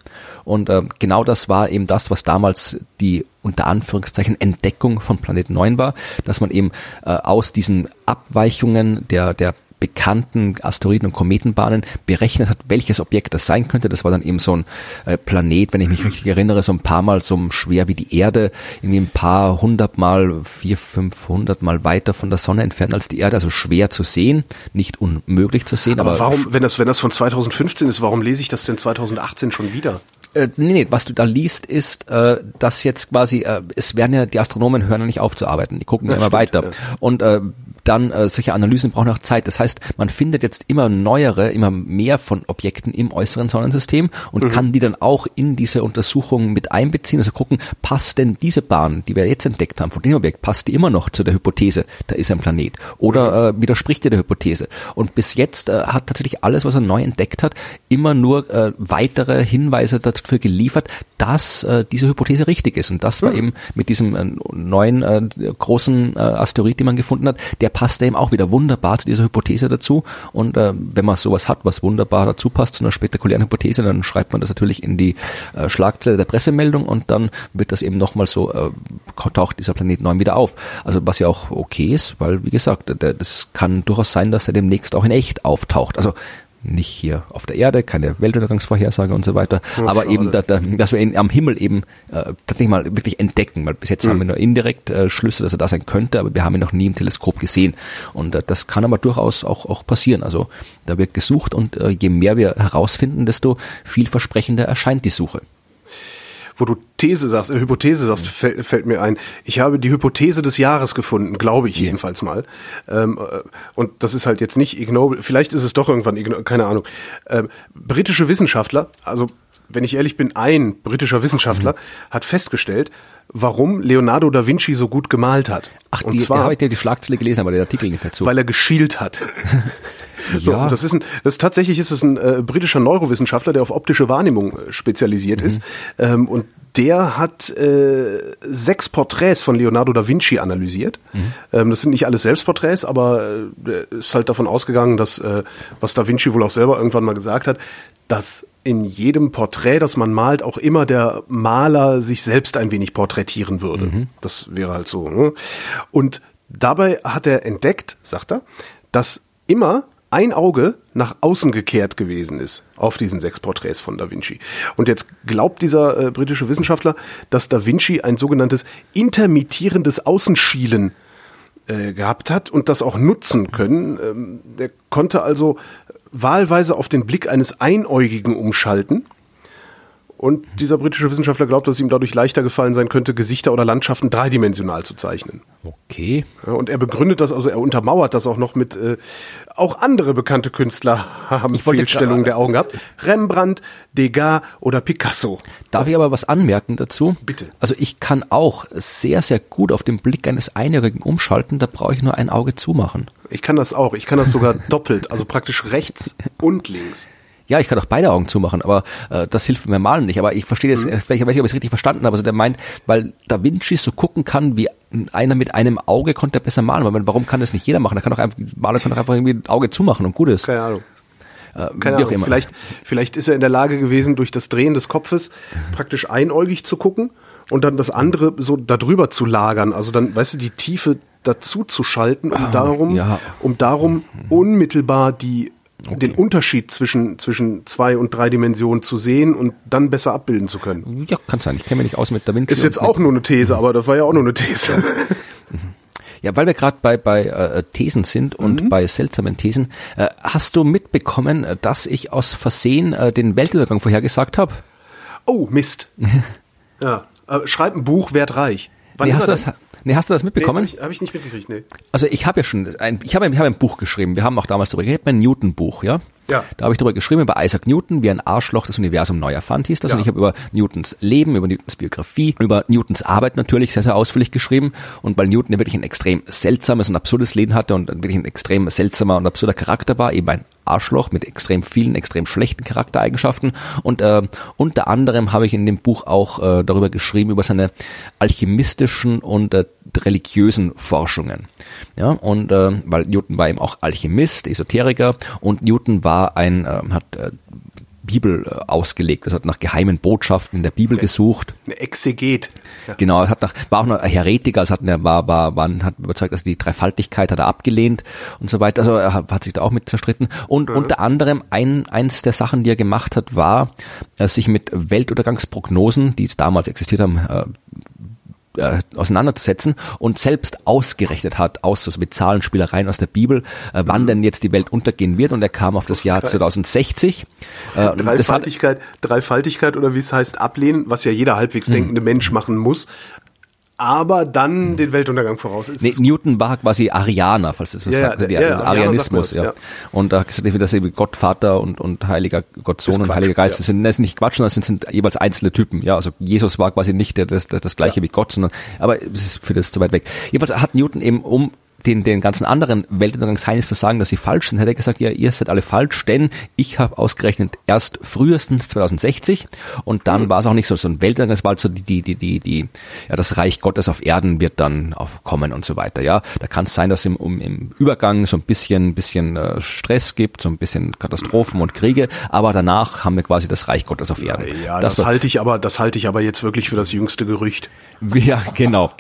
Und äh, genau das war eben das, was damals die unter Anführungszeichen Entdeckung von Planet 9 war, dass man eben äh, aus diesen Abweichungen der, der bekannten Asteroiden- und Kometenbahnen berechnet hat, welches Objekt das sein könnte. Das war dann eben so ein äh, Planet, wenn ich mich richtig erinnere, so ein paar Mal so schwer wie die Erde, irgendwie ein paar hundert Mal, vier, fünfhundert Mal weiter von der Sonne entfernt als die Erde, also schwer zu sehen, nicht unmöglich zu sehen, aber, Aber warum, wenn das, wenn das von 2015 ist, warum lese ich das denn 2018 schon wieder? Äh, nee, nee, was du da liest, ist, äh, dass jetzt quasi, äh, es werden ja, die Astronomen hören ja nicht auf zu arbeiten, die gucken ja, immer stimmt, weiter. ja. Und äh, dann äh, solche Analysen brauchen auch Zeit. Das heißt, man findet jetzt immer neuere, immer mehr von Objekten im äußeren Sonnensystem und Mhm. kann die dann auch in diese Untersuchungen mit einbeziehen. Also gucken, passt denn diese Bahn, die wir jetzt entdeckt haben, von dem Objekt, passt die immer noch zu der Hypothese, da ist ein Planet? Oder Mhm. äh, widerspricht die der Hypothese? Und bis jetzt äh, hat tatsächlich alles, was er neu entdeckt hat, immer nur äh, weitere Hinweise dafür geliefert, dass äh, diese Hypothese richtig ist. Und das war eben mit diesem äh, neuen äh, großen äh, Asteroid, den man gefunden hat, der passte eben auch wieder wunderbar zu dieser Hypothese dazu. Und äh, wenn man sowas hat, was wunderbar dazu passt zu einer spektakulären Hypothese, dann schreibt man das natürlich in die äh, Schlagzeile der Pressemeldung und dann wird das eben nochmal so, äh, taucht dieser Planet 9 wieder auf. Also was ja auch okay ist, weil wie gesagt, der, das kann durchaus sein, dass er demnächst auch in echt auftaucht. Also nicht hier auf der Erde, keine Weltuntergangsvorhersage und so weiter, aber schade. eben, da, da, dass wir ihn am Himmel eben äh, tatsächlich mal wirklich entdecken, weil bis jetzt haben wir nur indirekt äh, Schlüsse, dass er da sein könnte, aber wir haben ihn noch nie im Teleskop gesehen und äh, das kann aber durchaus auch, auch passieren. Also da wird gesucht und äh, je mehr wir herausfinden, desto vielversprechender erscheint die Suche. Wo du These sagst, äh, Hypothese sagst, fällt, fällt mir ein. Ich habe die Hypothese des Jahres gefunden, glaube ich Ja. jedenfalls mal. Ähm, äh, und das ist halt jetzt nicht Ig Nobel, vielleicht ist es doch irgendwann keine Ahnung. Ähm, britische Wissenschaftler, also wenn ich ehrlich bin, ein britischer Wissenschaftler hat festgestellt, warum Leonardo da Vinci so gut gemalt hat. Ach, und die, zwar, habe ich dir die Schlagzeile gelesen, aber den Artikel nicht dazu. weil er geschielt hat. [laughs] So, Ja. das ist ein, das tatsächlich ist es ein äh, britischer Neurowissenschaftler, der auf optische Wahrnehmung äh, spezialisiert ist. Ähm, und der hat äh, sechs Porträts von Leonardo da Vinci analysiert. Ähm, das sind nicht alles Selbstporträts, aber äh, ist halt davon ausgegangen, dass, äh, was da Vinci wohl auch selber irgendwann mal gesagt hat, dass in jedem Porträt, das man malt, auch immer der Maler sich selbst ein wenig porträtieren würde. Das wäre halt so. Ne? Und dabei hat er entdeckt, sagt er, dass immer ein Auge nach außen gekehrt gewesen ist auf diesen sechs Porträts von Da Vinci. Und jetzt glaubt dieser äh, britische Wissenschaftler, dass Da Vinci ein sogenanntes intermittierendes Außenschielen äh, gehabt hat und das auch nutzen können. Ähm, der konnte also wahlweise auf den Blick eines Einäugigen umschalten. Und dieser britische Wissenschaftler glaubt, dass es ihm dadurch leichter gefallen sein könnte, Gesichter oder Landschaften dreidimensional zu zeichnen. okay. Und er begründet das, also er untermauert das auch noch mit, äh, auch andere bekannte Künstler haben Ich Fehlstellungen der Augen gehabt. Rembrandt, Degas oder Picasso. Darf ich aber was anmerken dazu? Bitte. Also ich kann auch sehr, sehr gut auf den Blick eines Einjährigen umschalten, da brauche ich nur ein Auge zumachen. Ich kann das auch. Ich kann das sogar [laughs] doppelt, also praktisch rechts und links. Ja, ich kann auch beide Augen zumachen, aber äh, das hilft mir malen nicht. Aber ich verstehe jetzt, äh, vielleicht weiß ich, ob ich es richtig verstanden habe. Also der meint, weil Da Vinci so gucken kann, wie einer mit einem Auge konnte er besser malen. Aber warum kann das nicht jeder machen? Da kann doch einfach, Maler kann doch einfach irgendwie ein Auge zumachen und gut ist. Keine Ahnung. Äh, Keine wie auch Ahnung. immer. Vielleicht, vielleicht ist er in der Lage gewesen, durch das Drehen des Kopfes praktisch einäugig zu gucken und dann das andere so darüber zu lagern. Also dann, weißt du, die Tiefe dazu zu schalten, um darum, ja. um darum unmittelbar die den Unterschied zwischen, zwischen zwei und drei Dimensionen zu sehen und dann besser abbilden zu können. Ja, kann sein. Ich kenne mich nicht aus mit Da Vinci. Ist jetzt auch nur eine These, aber das war ja auch nur eine These. Ja, weil wir gerade bei, bei äh, Thesen sind und Mhm. bei seltsamen Thesen. Äh, hast du mitbekommen, äh, dass ich aus Versehen äh, den Weltuntergang vorhergesagt habe? Oh, Mist. [laughs] ja, äh, schreib ein Buch, werd reich. Wann Nee, hast, du das? Nee, hast du das Nee, mitbekommen? hab ich, hab ich nicht mitgekriegt, nee. Also ich habe ja schon ein, ich habe ich habe ein Buch geschrieben. Wir haben auch damals darüber geredet, mein Newton-Buch, ja. Ja. Da habe ich darüber geschrieben über Isaac Newton, wie ein Arschloch das Universum neu erfand, hieß das. Ja. Und ich habe über Newtons Leben, über Newtons Biografie, über Newtons Arbeit natürlich sehr, sehr ausführlich geschrieben. Und weil Newton ja wirklich ein extrem seltsames und absurdes Leben hatte und wirklich ein extrem seltsamer und absurder Charakter war, eben ein Arschloch mit extrem vielen, extrem schlechten Charaktereigenschaften. Und äh, unter anderem habe ich in dem Buch auch äh, darüber geschrieben, über seine alchemistischen und äh, religiösen Forschungen. Ja, und äh, weil Newton war eben auch Alchemist, Esoteriker und Newton war ein, äh, hat äh, Bibel äh, ausgelegt, also hat nach geheimen Botschaften in der Bibel gesucht. Eine Exeget. Ja. Genau, es hat nach, war auch noch ein Heretiker, also hat, er war, war, war, hat überzeugt, dass die Dreifaltigkeit hat er abgelehnt und so weiter. Also er hat, sich da auch mit zerstritten. Und unter anderem ein, eins der Sachen, die er gemacht hat, war, äh, sich mit Weltuntergangsprognosen, die es damals existiert haben, äh, äh, auseinanderzusetzen und selbst ausgerechnet hat, aus so mit Zahlenspielereien aus der Bibel, äh, wann denn jetzt die Welt untergehen wird. Und er kam auf das Jahr 2060. Äh, das hat, Dreifaltigkeit, Dreifaltigkeit oder wie es heißt, ablehnen, was ja jeder halbwegs Hm. denkende Mensch machen muss, aber dann den Weltuntergang voraus ist. Nee, Newton war quasi Arianer, falls das was Ja, ja, sagt, die, ja, ja, Arianer Arianismus, ja. Und da gesagt, dass eben Gott Vater und, und Heiliger Gott Sohn Ist und Quatsch, Heiliger Geist ja. das sind, das ist nicht Quatsch, sondern das sind, sind jeweils einzelne Typen. Ja, also Jesus war quasi nicht der, das, das, das gleiche wie Gott, sondern, aber es ist für das zu weit weg. Jedenfalls hat Newton eben um den, den ganzen anderen Weltuntergangsheinis zu sagen, dass sie falsch sind, hat er gesagt, ja, ihr seid alle falsch, denn ich habe ausgerechnet erst frühestens 2060 und dann war es auch nicht so, so ein Weltuntergang, es war halt so die, die, die, die, die, ja, das Reich Gottes auf Erden wird dann aufkommen und so weiter, ja. Da kann es sein, dass im, um, im Übergang so ein bisschen, bisschen äh, Stress gibt, so ein bisschen Katastrophen und Kriege, aber danach haben wir quasi das Reich Gottes auf Erden. ja, das, war- halte ich aber, das halte ich aber jetzt wirklich für das jüngste Gerücht. [laughs] ja, genau.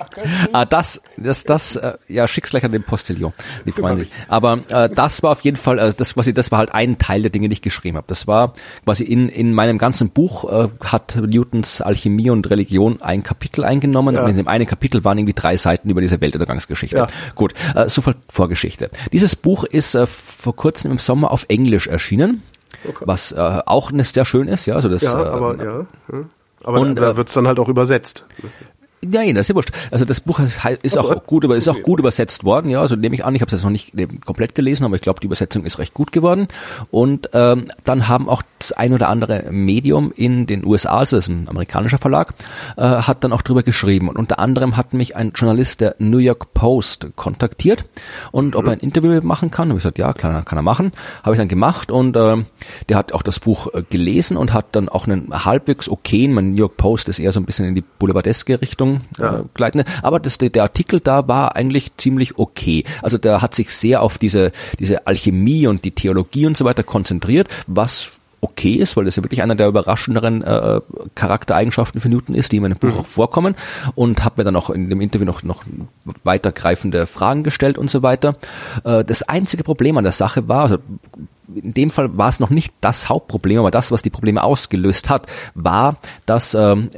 Ah, das, das, das, äh, ja, schick's gleich an den Postillon. Die freuen sich. Aber äh, das war auf jeden Fall, äh, das quasi, das war halt ein Teil der Dinge, die ich geschrieben habe. Das war quasi in in meinem ganzen Buch äh, hat Newtons Alchemie und Religion ein Kapitel eingenommen Ja. und in dem einen Kapitel waren irgendwie drei Seiten über diese Weltuntergangsgeschichte. Ja. Gut, äh, so viel Vorgeschichte. Dieses Buch ist äh, vor kurzem im Sommer auf Englisch erschienen. Was äh, auch ne- sehr schön ist, ja. Also das, Ja, äh, aber ja. ja. Aber und, da äh, wird's dann halt auch übersetzt. Ja, ja, das ist ja wurscht. Also das Buch ist Ach so, auch gut, aber ist auch gut übersetzt worden. Ja, also nehme ich an. Ich habe es jetzt noch nicht eben komplett gelesen, aber ich glaube, die Übersetzung ist recht gut geworden. Und ähm, dann haben auch das ein oder andere Medium in den USA, also das ist ein amerikanischer Verlag, äh, hat dann auch drüber geschrieben. Und unter anderem hat mich ein Journalist der New York Post kontaktiert und ob er ein Interview machen kann. Habe ich gesagt, ja, klar, kann er machen. Habe ich dann gemacht und äh, der hat auch das Buch äh, gelesen und hat dann auch einen halbwegs okayen, mein New York Post ist eher so ein bisschen in die boulevardeske Richtung äh, gleitende, aber das, der, Artikel da war eigentlich ziemlich okay. Also der hat sich sehr auf diese, diese Alchemie und die Theologie und so weiter konzentriert, was okay ist, weil das ja wirklich einer der überraschenderen äh, Charaktereigenschaften für Newton ist, die in meinem Buch auch vorkommen und habe mir dann auch in dem Interview noch, noch weitergreifende Fragen gestellt und so weiter. Äh, das einzige Problem an der Sache war, also in dem Fall war es noch nicht das Hauptproblem, aber das, was die Probleme ausgelöst hat, war, dass ähm,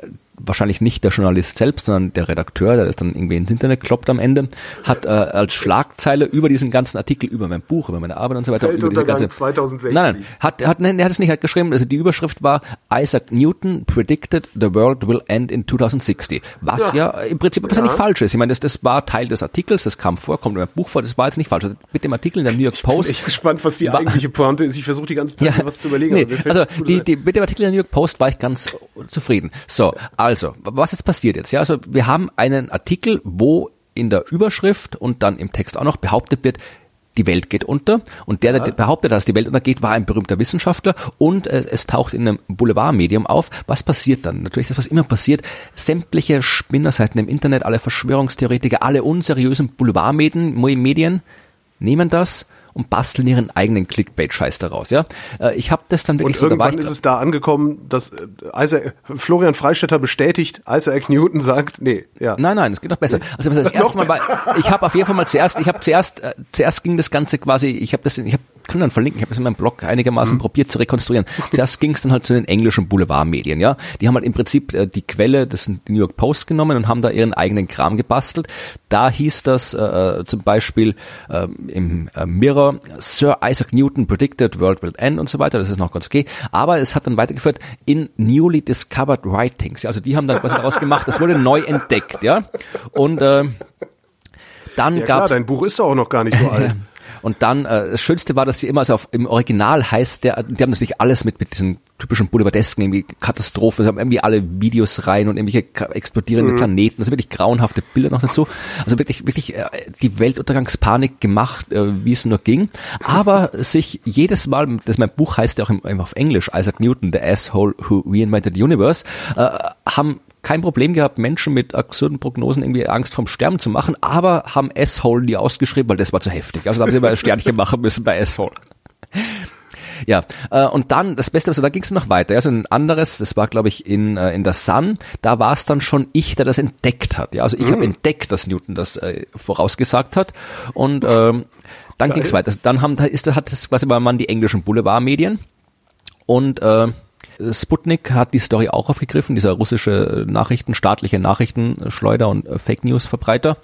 wahrscheinlich nicht der Journalist selbst, sondern der Redakteur, der das dann irgendwie ins Internet kloppt am Ende, hat äh, als Schlagzeile über diesen ganzen Artikel, über mein Buch, über meine Arbeit und so weiter, über diese ganze 2060. Nein, nein, hat, hat, nein, er hat es nicht halt geschrieben, also die Überschrift war Isaac Newton predicted the world will end in 2060. Was ja, im Prinzip was ja. nicht falsch ist. Ich meine, das, das war Teil des Artikels, das kam vor, kommt in meinem Buch vor, das war jetzt nicht falsch. Also mit dem Artikel in der New York Post. Ich bin echt gespannt, was die War- eigentliche Pointe ist. Ich versuche die ganze Zeit mir was zu überlegen. Nee, also die, die, mit dem Artikel in der New York Post war ich ganz zufrieden. So, also, was jetzt passiert jetzt? Ja, also wir haben einen Artikel, wo in der Überschrift und dann im Text auch noch behauptet wird, die Welt geht unter. Und der, der behauptet, dass die Welt untergeht, war ein berühmter Wissenschaftler und äh, es taucht in einem Boulevardmedium auf. Was passiert dann? Natürlich das, was immer passiert. Sämtliche Spinnerseiten im Internet, alle Verschwörungstheoretiker, alle unseriösen Boulevardmedien Medien nehmen das und basteln ihren eigenen Clickbait-Scheiß daraus. Ja, Äh, Ich habe das dann wirklich Und so, irgendwann ist es da angekommen, dass äh, Isaac, Florian Freistetter bestätigt, Isaac Newton sagt, nee, ja. Nein, nein, es geht noch besser. Also [laughs] das erste Mal war, ich habe auf jeden Fall mal zuerst, ich habe zuerst, äh, zuerst ging das Ganze quasi, ich habe das, ich habe kann dann verlinken, ich habe das in meinem Blog einigermaßen mhm. probiert zu rekonstruieren. Zuerst ging es dann halt zu den englischen Boulevardmedien, ja. Die haben halt im Prinzip äh, die Quelle des New York Post genommen und haben da ihren eigenen Kram gebastelt. Da hieß das äh, äh zum Beispiel äh, im äh, Mirror, Sir Isaac Newton predicted world will end und so weiter, das ist noch ganz okay. Aber es hat dann weitergeführt in newly discovered writings. Also die haben dann was daraus gemacht, das wurde neu entdeckt, ja. Und äh, dann ja, gab's, klar, dein Buch ist doch auch noch gar nicht so [laughs] alt. Und dann, äh, das Schönste war, dass sie immer, also auf, im Original heißt der, die haben natürlich alles mit, mit diesen typischen Boulevardesken, irgendwie Katastrophe, haben irgendwie alle Videos rein und irgendwelche explodierende mhm. Planeten, das sind wirklich grauenhafte Bilder noch dazu. Also wirklich, wirklich äh, die Weltuntergangspanik gemacht, äh, wie es nur ging. Aber sich jedes Mal, das mein Buch heißt ja auch im, auf Englisch, Isaac Newton, The Asshole Who Reinvented the Universe, äh, haben kein Problem gehabt, Menschen mit absurden Prognosen irgendwie Angst vom Sterben zu machen, aber haben S-Hole nie ausgeschrieben, weil das war zu heftig. Also da haben sie immer ein Sternchen machen müssen bei S-Hole. Ja, äh, und dann das Beste, also da ging es noch weiter. Also ein anderes, das war glaube ich in äh, in der Sun. Da war es dann schon ich, der das entdeckt hat. Ja, also ich mhm. habe entdeckt, dass Newton das äh, vorausgesagt hat. Und ähm, dann ging es weiter. Dann haben ist hat das quasi war man die englischen Boulevardmedien und äh, Sputnik hat die Story auch aufgegriffen, dieser russische Nachrichten, staatliche Nachrichtenschleuder und äh, Fake News Verbreiter.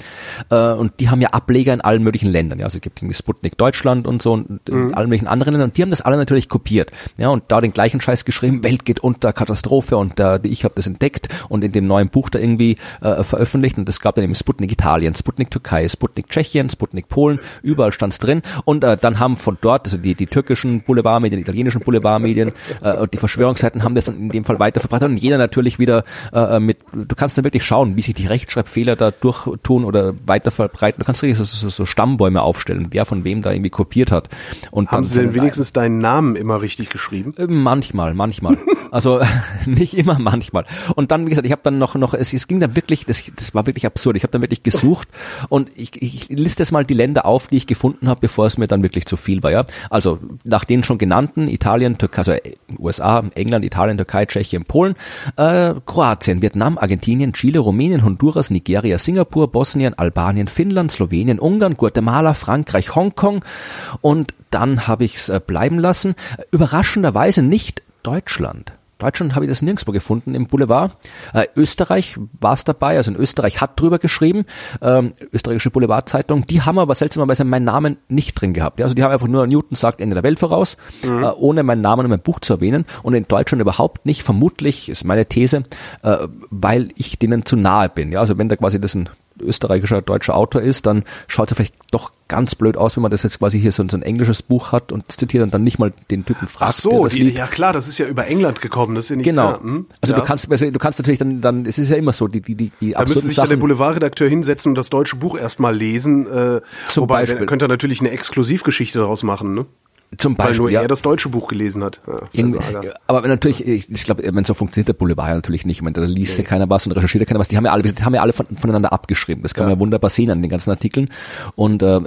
Äh, und die haben ja Ableger in allen möglichen Ländern. Ja, also es gibt irgendwie Sputnik Deutschland und so und in mhm. allen möglichen anderen Ländern. Und die haben das alle natürlich kopiert. Ja, und da den gleichen Scheiß geschrieben, Welt geht unter, Katastrophe und äh, ich habe das entdeckt und in dem neuen Buch da irgendwie äh, veröffentlicht. Und es gab dann eben Sputnik Italien, Sputnik Türkei, Sputnik Tschechien, Sputnik Polen, überall stand's drin. Und äh, dann haben von dort, also die, die türkischen Boulevardmedien, die italienischen Boulevardmedien äh, und die Verschwörungsseiten Webseiten haben das dann in dem Fall weiter verbreitet und jeder natürlich wieder äh, äh, mit, du kannst dann wirklich schauen, wie sich die Rechtschreibfehler da durchtun oder weiter verbreiten. Du kannst richtig so, so, so Stammbäume aufstellen, wer von wem da irgendwie kopiert hat. Und haben sie denn wenigstens deinen Namen immer richtig geschrieben? Äh, manchmal, manchmal. [laughs] also [laughs] nicht immer, manchmal. Und dann, wie gesagt, ich habe dann noch, noch es, es ging dann wirklich, das, das war wirklich absurd. Ich habe dann wirklich gesucht [laughs] und ich, ich liste jetzt mal die Länder auf, die ich gefunden habe, bevor es mir dann wirklich zu viel war. Ja, also nach den schon genannten Italien, Türkei, also USA, England Griechenland, Italien, Türkei, Tschechien, Polen, äh, Kroatien, Vietnam, Argentinien, Chile, Rumänien, Honduras, Nigeria, Singapur, Bosnien, Albanien, Finnland, Slowenien, Ungarn, Guatemala, Frankreich, Hongkong und dann habe ich es äh, bleiben lassen. Überraschenderweise nicht Deutschland. Deutschland habe ich das nirgendwo gefunden im Boulevard. Äh, Österreich war es dabei, also in Österreich hat drüber geschrieben, ähm, österreichische Boulevardzeitung. Die haben aber seltsamerweise meinen Namen nicht drin gehabt. Ja? Also die haben einfach nur Newton sagt Ende der Welt voraus, mhm. äh, ohne meinen Namen in meinem Buch zu erwähnen. Und in Deutschland überhaupt nicht, vermutlich, ist meine These, äh, weil ich denen zu nahe bin. Ja? Also wenn da quasi das ein österreichischer, deutscher Autor ist, dann schaut es vielleicht doch ganz blöd aus, wenn man das jetzt quasi hier so, so ein englisches Buch hat und zitiert und dann nicht mal den Typen fragt. Ach so, die, ja klar, das ist ja über England gekommen, das ist ja nicht Genau. Klar. Hm? Also ja. du kannst, also du kannst natürlich dann, dann, es ist ja immer so, die, die, die, die Da müsste sich Sachen, der Boulevardredakteur hinsetzen und das deutsche Buch erstmal lesen, äh, Zum wobei, Beispiel. könnte er natürlich eine Exklusivgeschichte daraus machen, ne? Zum Beispiel. Weil nur ja. er das deutsche Buch gelesen hat. Ja, aber natürlich, ich, ich glaube, wenn so funktioniert der Boulevard natürlich nicht. Ich meine, da liest nee. ja keiner was und recherchiert ja keiner was. Die haben ja alle, die haben ja alle von, voneinander abgeschrieben. Das kann ja. man ja wunderbar sehen an den ganzen Artikeln. Und äh,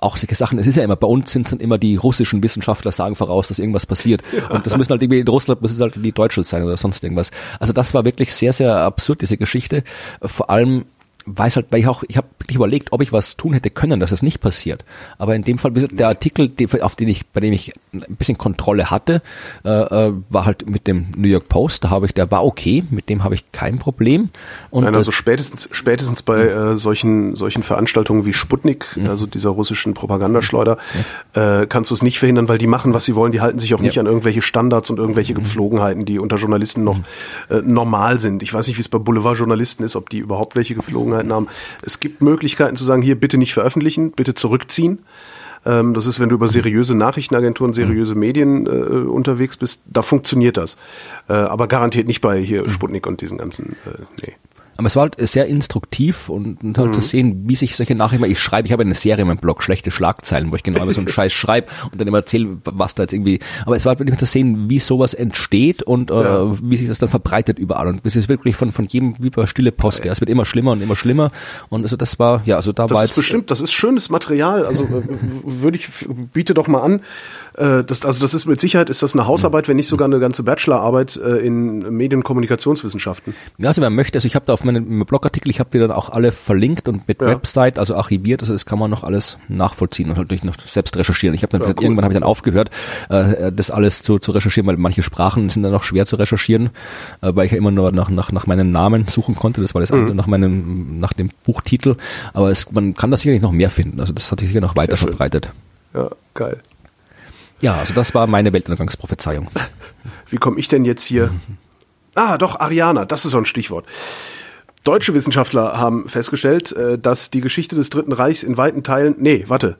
auch solche Sachen, es ist ja immer, bei uns sind es dann immer die russischen Wissenschaftler sagen voraus, dass irgendwas passiert. [laughs] Und das müssen halt irgendwie in Russland muss es halt die Deutsche sein oder sonst irgendwas. Also das war wirklich sehr, sehr absurd, diese Geschichte. Vor allem weiß halt, weil ich auch, ich habe wirklich überlegt, ob ich was tun hätte können, dass das nicht passiert. Aber in dem Fall, der Artikel, auf den ich, bei dem ich ein bisschen Kontrolle hatte, äh, äh, war halt mit dem New York Post. Da habe ich, der war okay, mit dem habe ich kein Problem. Und Nein, also spätestens, spätestens bei äh, solchen solchen Veranstaltungen wie Sputnik, ja. also dieser russischen Propagandaschleuder, ja. äh, kannst du es nicht verhindern, weil die machen, was sie wollen. Die halten sich auch nicht ja. an irgendwelche Standards und irgendwelche mhm. Gepflogenheiten, die unter Journalisten noch mhm. äh, normal sind. Ich weiß nicht, wie es bei Boulevardjournalisten ist, ob die überhaupt welche Gepflogenheiten haben. Es gibt Möglichkeiten zu sagen, hier bitte nicht veröffentlichen, bitte zurückziehen. Ähm, das ist, wenn du über seriöse Nachrichtenagenturen, seriöse Medien äh, unterwegs bist, da funktioniert das. Äh, aber garantiert nicht bei hier Sputnik und diesen ganzen, äh, nee. Aber es war halt sehr instruktiv und, und halt mhm. zu sehen, wie sich solche Nachrichten, ich schreibe, ich habe eine Serie in meinem Blog, schlechte Schlagzeilen, wo ich genau so einen [laughs] Scheiß schreibe und dann immer erzähle, was da jetzt irgendwie, aber es war halt wirklich zu sehen, wie sowas entsteht und äh, ja. äh, wie sich das dann verbreitet überall und es ist wirklich von, von jedem wie bei stille Post, ja. es wird immer schlimmer und immer schlimmer und also das war, ja, also da das war jetzt. Das ist bestimmt, das ist schönes Material, also [laughs] würde ich, biete doch mal an, äh, das, also das ist mit Sicherheit ist das eine Hausarbeit, wenn nicht sogar eine ganze Bachelorarbeit äh, in Medien- und Kommunikationswissenschaften. Ja, also wer möchte, also ich habe da auf meinem Blogartikel, ich habe die dann auch alle verlinkt und mit Ja. Website, also archiviert, also das kann man noch alles nachvollziehen und durch noch selbst recherchieren. Ich habe dann Ja, cool. irgendwann habe ich dann aufgehört, äh, das alles zu, zu recherchieren, weil manche Sprachen sind dann noch schwer zu recherchieren, äh, weil ich ja immer nur nach, nach, nach meinem Namen suchen konnte. Das war das Mhm. andere, nach meinem, nach dem Buchtitel. Aber es, man kann da sicherlich noch mehr finden. Also das hat sich sicher noch weiter verbreitet. Ja, geil. Ja, also das war meine Weltuntergangsprophezeiung. Wie komme ich denn jetzt hier? Ah, doch, Ariana, das ist so ein Stichwort. Deutsche Wissenschaftler haben festgestellt, äh, dass die Geschichte des Dritten Reichs in weiten Teilen, nee, warte,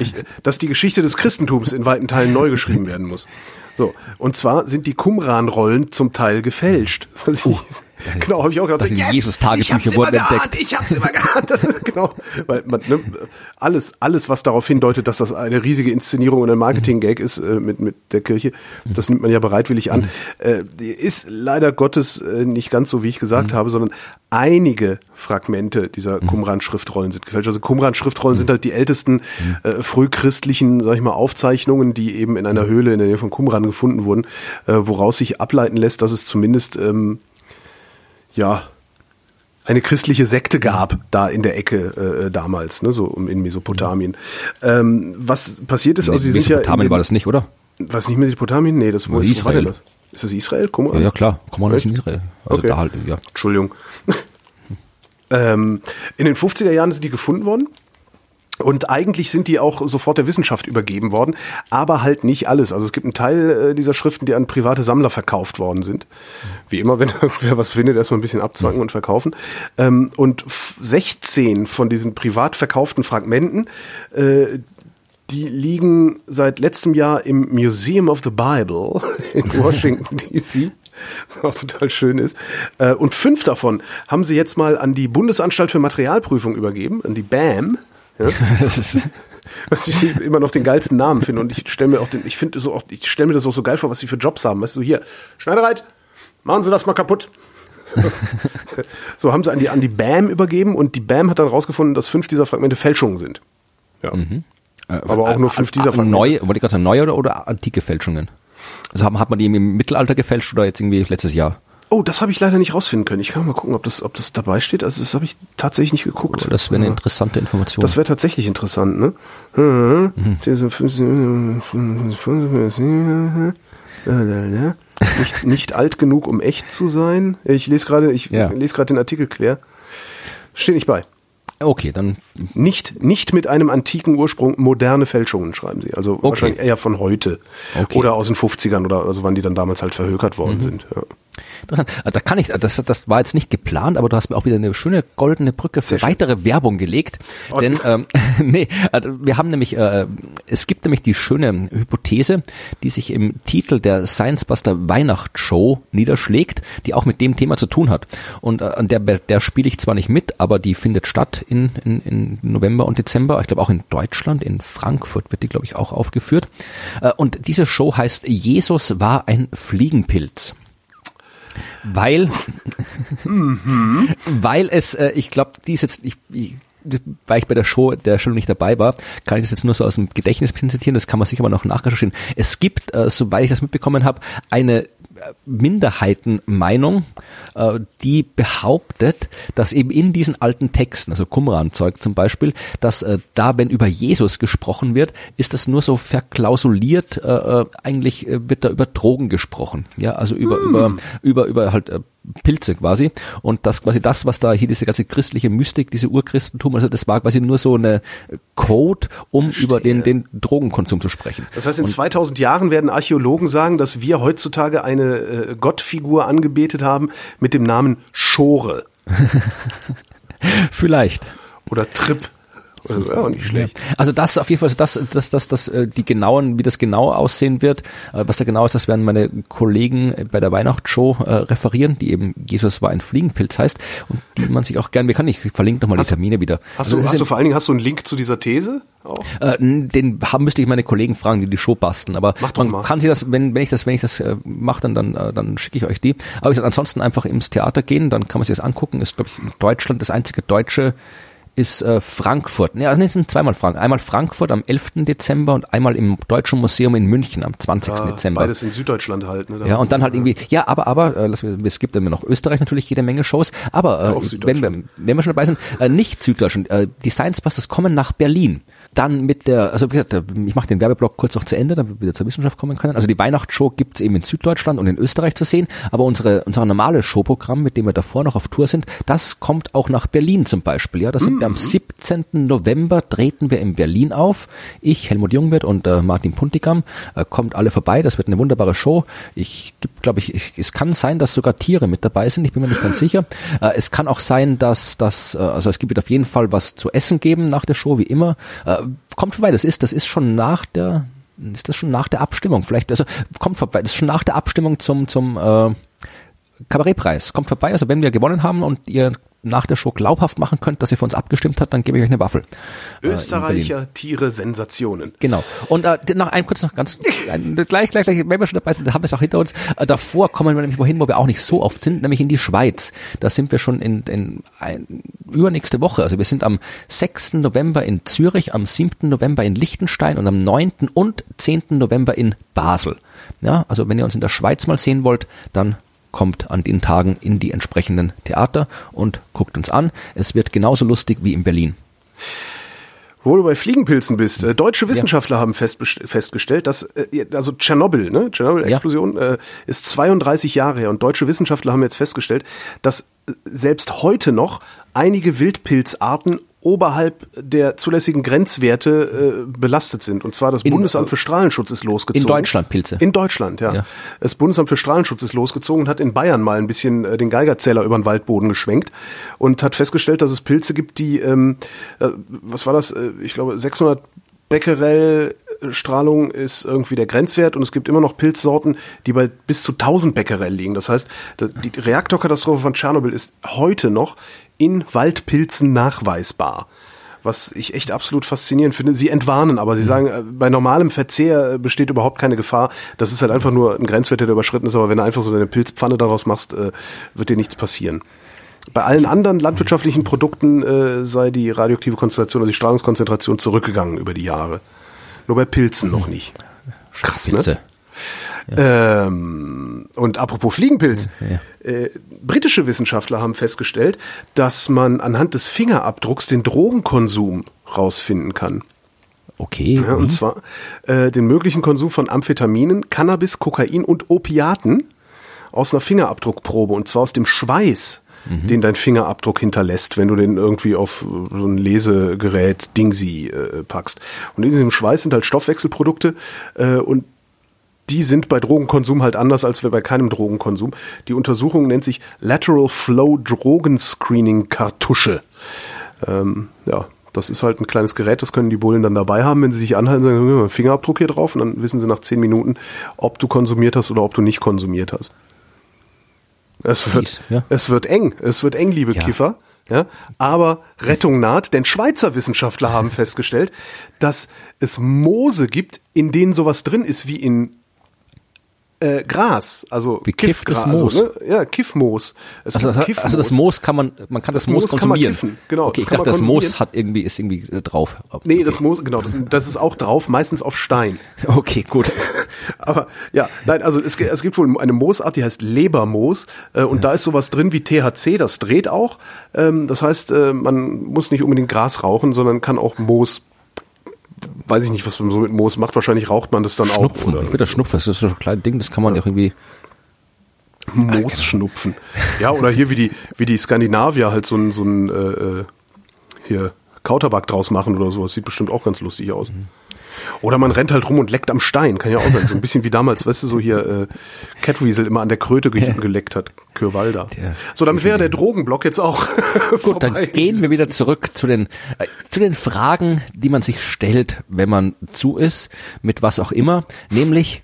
ich, [laughs] dass die Geschichte des Christentums in weiten Teilen neu geschrieben werden muss. So, und zwar sind die Qumran-Rollen zum Teil gefälscht. Was ich, genau, habe ich auch die yes, Jesus-Tagebücher ich hab's wurden immer geahnt, entdeckt. Ich hab's immer geahnt. Das, ist- genau, weil man, ne, alles, alles, was darauf hindeutet, dass das eine riesige Inszenierung und ein Marketing-Gag ist äh, mit, mit der Kirche, das nimmt man ja bereitwillig an, äh, ist leider Gottes äh, nicht ganz so, wie ich gesagt habe, sondern einige Fragmente dieser Qumran-Schriftrollen sind gefälscht. Also Qumran-Schriftrollen sind halt die ältesten äh, frühchristlichen, sag ich mal, Aufzeichnungen, die eben in einer Höhle in der Nähe von Qumran gefunden wurden, äh, woraus sich ableiten lässt, dass es zumindest ähm, ja eine christliche Sekte gab da in der Ecke äh, damals, ne, so in Mesopotamien. Ähm, was passiert ist, also sie sind ja Mesopotamien war das nicht, oder? was nicht Mesopotamien? Nee, das ist, war Israel. das? Ist das Israel? Qumran? Ja, ja klar. Komm mal Echt? in Israel. Also Okay. da halt, ja. Entschuldigung. [laughs] ähm, in den 50er Jahren sind die gefunden worden. Und eigentlich sind die auch sofort der Wissenschaft übergeben worden, aber halt nicht alles. Also es gibt einen Teil äh, dieser Schriften, die an private Sammler verkauft worden sind. Wie immer, wenn [laughs] irgendwer was findet, erstmal ein bisschen abzwacken und verkaufen. Ähm, und f- 16 von diesen privat verkauften Fragmenten, äh, die liegen seit letztem Jahr im Museum of the Bible [laughs] in Washington DC. Was auch total schön ist. Äh, Und fünf davon haben sie jetzt mal an die Bundesanstalt für Materialprüfung übergeben, an die BAM. Ja, [laughs] was ich immer noch den geilsten Namen finde. Und ich stelle mir auch den, ich finde so auch, ich stelle mir das auch so geil vor, was sie für Jobs haben. Weißt du, hier, Schneidereit, machen Sie das mal kaputt. [laughs] so haben sie an die, an die BAM übergeben und die BAM hat dann rausgefunden, dass fünf dieser Fragmente Fälschungen sind. Ja. Aber auch nur fünf dieser Fragmente. Neu, wollte ich gerade sagen, neue oder, oder antike Fälschungen? Also haben, hat man die im Mittelalter gefälscht oder jetzt irgendwie letztes Jahr? Oh, das habe ich leider nicht rausfinden können. Ich kann mal gucken, ob das, ob das dabei steht. Also das habe ich tatsächlich nicht geguckt. Oh, Das wäre eine interessante Information. Das wäre tatsächlich interessant, ne? Mhm. Nicht, nicht alt genug, um echt zu sein. Ich lese gerade, ich Ja. lese gerade den Artikel quer. Steht nicht bei. okay, dann Nicht, nicht mit einem antiken Ursprung, moderne Fälschungen, schreiben sie. Also wahrscheinlich eher von heute. Okay. Oder aus den 50ern oder also wann die dann damals halt verhökert worden sind. Ja. Interessant. Äh, Da kann ich, das, das war jetzt nicht geplant, aber du hast mir auch wieder eine schöne goldene Brücke für weitere Werbung gelegt. Oh, Denn ähm, [laughs] nee, also wir haben nämlich, äh, es gibt nämlich die schöne Hypothese, die sich im Titel der Science Buster Weihnachtsshow niederschlägt, die auch mit dem Thema zu tun hat. Und äh, an der, der spiele ich zwar nicht mit, aber die findet statt in, in, in November und Dezember. Ich glaube auch in Deutschland, in Frankfurt wird die, glaube ich, auch aufgeführt. Äh, und diese Show heißt Jesus war ein Fliegenpilz. Weil, [laughs] weil es, äh, ich glaube, die ist jetzt, ich, ich, weil ich bei der Show, der Show nicht dabei war, kann ich das jetzt nur so aus dem Gedächtnis ein bisschen zitieren, das kann man sicher aber noch nachrecherchieren. Es gibt, äh, soweit ich das mitbekommen habe, eine Minderheitenmeinung, äh, die behauptet, dass eben in diesen alten Texten, also Qumran-Zeug zum Beispiel, dass äh, da, wenn über Jesus gesprochen wird, ist das nur so verklausuliert, äh, äh, eigentlich äh, wird da über Drogen gesprochen, ja, also über, über, über, über halt äh, Pilze quasi und das quasi das, was da hier diese ganze christliche Mystik, diese Urchristentum, also das war quasi nur so eine Code, um über den, den Drogenkonsum zu sprechen. Das heißt, in 2000 Jahren werden Archäologen sagen, dass wir heutzutage eine äh, Gottfigur angebetet haben mit dem Namen Schore [laughs] Vielleicht. oder Trip. Also, ja, nicht schlecht. Also das auf jeden Fall, das, das, das, das, äh, die genauen, wie das genau aussehen wird, äh, was da genau ist, das werden meine Kollegen bei der Weihnachtsshow äh, referieren, die eben Jesus war ein Fliegenpilz heißt und die man sich auch gern, wir kann ich verlinke nochmal die Termine wieder. Hast Also du, hast du vor allen Dingen hast du einen Link zu dieser These auch? Äh, den haben, müsste ich meine Kollegen fragen, die die Show basteln. Aber man mal. kann sich das, wenn, wenn ich das, wenn ich das äh, mache, dann, dann, äh, dann schicke ich euch die. Aber ich sag, ansonsten einfach ins Theater gehen, dann kann man sich das angucken. Ist, glaube ich, in Deutschland das einzige deutsche ist äh, Frankfurt. Ne, also nee, es sind zweimal Frankfurt. Einmal Frankfurt am 11. Dezember und einmal im Deutschen Museum in München am 20. Ah, Dezember. Beides in Süddeutschland halt. Ne? Ja, und dann halt irgendwie, ja, aber, aber, äh, es gibt immer noch Österreich natürlich jede Menge Shows, aber Ja, äh, wenn, Süddeutschland. wir, wenn wir schon dabei sind, äh, nicht Süddeutschland, äh, die Science Busters kommen nach Berlin. Dann mit der, also wie gesagt, ich mache den Werbeblock kurz noch zu Ende, damit wir wieder zur Wissenschaft kommen können. Also die Weihnachtsshow gibt's eben in Süddeutschland und in Österreich zu sehen, aber unsere, unser normales Showprogramm, mit dem wir davor noch auf Tour sind, das kommt auch nach Berlin zum Beispiel. Ja, da sind wir am 17. November, treten wir in Berlin auf. Ich, Helmut Jungwirth und äh, Martin Puntigam, äh, kommt alle vorbei. Das wird eine wunderbare Show. Ich glaube ich, ich, es kann sein, dass sogar Tiere mit dabei sind. Ich bin mir nicht ganz sicher. Äh, es kann auch sein, dass das, äh, also es gibt auf jeden Fall was zu essen geben nach der Show, wie immer. Äh, kommt vorbei. Das ist, das ist schon nach der, ist das schon nach der Abstimmung? Vielleicht, also kommt vorbei. Das ist schon nach der Abstimmung zum zum äh, Kabarettpreis. Kommt vorbei. Also wenn wir gewonnen haben und ihr nach der Show glaubhaft machen könnt, dass ihr für uns abgestimmt habt, dann gebe ich euch eine Waffel. Äh. Österreicher Tiere Sensationen. Genau. Und äh, noch ein kurz noch ganz ein, [laughs] gleich, gleich, gleich, wenn wir schon dabei sind, haben wir es auch hinter uns. Äh, davor kommen wir nämlich wohin, wo wir auch nicht so oft sind, nämlich in die Schweiz. Da sind wir schon in, in ein, übernächste Woche. Also wir sind am 6. November in Zürich, am 7. November in Liechtenstein und am 9. und 10. November in Basel. Ja, also wenn ihr uns in der Schweiz mal sehen wollt, dann kommt an den Tagen in die entsprechenden Theater und guckt uns an. Es wird genauso lustig wie in Berlin. Wo du bei Fliegenpilzen bist, äh, deutsche Wissenschaftler haben festbest- festgestellt, dass äh, also Tschernobyl, ne, Tschernobyl-Explosion äh, ist 32 Jahre her und deutsche Wissenschaftler haben jetzt festgestellt, dass äh, selbst heute noch einige Wildpilzarten oberhalb der zulässigen Grenzwerte äh, belastet sind. Und zwar das In- Bundesamt für Strahlenschutz ist losgezogen. In Deutschland Pilze. In Deutschland, ja. Ja. Das Bundesamt für Strahlenschutz ist losgezogen und hat in Bayern mal ein bisschen äh, den Geigerzähler über den Waldboden geschwenkt und hat festgestellt, dass es Pilze gibt, die, ähm, äh, was war das? Äh, ich glaube, 600 Becquerel Strahlung ist irgendwie der Grenzwert und es gibt immer noch Pilzsorten, die bei bis zu 1000 Becquerel liegen. Das heißt, die Reaktorkatastrophe von Tschernobyl ist heute noch in Waldpilzen nachweisbar. Was ich echt absolut faszinierend finde. Sie entwarnen, aber sie sagen, äh, bei normalem Verzehr äh, besteht überhaupt keine Gefahr. Das ist halt einfach nur ein Grenzwert, der überschritten ist. Aber wenn du einfach so eine Pilzpfanne daraus machst, äh, wird dir nichts passieren. Bei allen anderen landwirtschaftlichen Produkten sei die radioaktive Konzentration, also die Strahlungskonzentration zurückgegangen über die Jahre. Nur bei Pilzen noch nicht. Krass, ne? Ähm, und apropos Fliegenpilz, äh, britische Wissenschaftler haben festgestellt, dass man anhand des Fingerabdrucks den Drogenkonsum rausfinden kann. Okay. Ja, und zwar äh, den möglichen Konsum von Amphetaminen, Cannabis, Kokain und Opiaten aus einer Fingerabdruckprobe und zwar aus dem Schweiß, den dein Fingerabdruck hinterlässt, wenn du den irgendwie auf so ein Lesegerät Dingsy äh, packst. Und in diesem Schweiß sind halt Stoffwechselprodukte äh, und die sind bei Drogenkonsum halt anders als bei keinem Drogenkonsum. Die Untersuchung nennt sich Lateral Flow Drogenscreening Kartusche. Ähm, ja, das ist halt ein kleines Gerät, das können die Bullen dann dabei haben, wenn sie sich anhalten, sagen, "Ja, Fingerabdruck hier drauf und dann wissen sie nach zehn Minuten, ob du konsumiert hast oder ob du nicht konsumiert hast. Es wird, Fies, ja. es wird eng, es wird eng, liebe Ja. Kiffer. Ja, aber Rettung naht, denn Schweizer Wissenschaftler haben [laughs] festgestellt, dass es Moose gibt, in denen sowas drin ist wie in äh, Gras, also Wie kifftes Kiffgras, Moos. Also, ne? Ja, Kiffmoos. Es Also, gibt das- also das Moos kann man, man kann das, Das Moos Moos konsumieren. kiffen, genau, Okay, ich dachte, das Moos hat irgendwie, ist irgendwie äh, drauf. Nee, das Moos, genau, das, das ist auch drauf, meistens auf Stein. [laughs] Okay, gut. [laughs] Aber ja, nein, also es, es gibt wohl eine Moosart, die heißt Lebermoos äh, und da ist sowas drin wie THC, das dreht auch. Ähm, das heißt, äh, man muss nicht unbedingt Gras rauchen, sondern kann auch Moos, weiß ich nicht, was man so mit Moos macht, wahrscheinlich raucht man das dann auch. Schnupfen. Oder Ich würde das Schnupfen, das ist so ein kleines Ding, das kann man ja. irgendwie. Moosschnupfen. Ja, oder hier wie die, wie die Skandinavier halt so ein, so ein äh, äh, hier Kautabak draus machen oder sowas. Sieht bestimmt auch ganz lustig aus. Oder man rennt halt rum und leckt am Stein, kann ja auch sein. So ein bisschen wie damals, weißt du, so hier äh, Catweasel immer an der Kröte ge geleckt hat, Kürwalda. So, damit wäre der Drogenblock jetzt auch [laughs] Gut, dann gehen wir wieder zurück zu den, äh, zu den Fragen, die man sich stellt, wenn man zu ist, mit was auch immer, nämlich,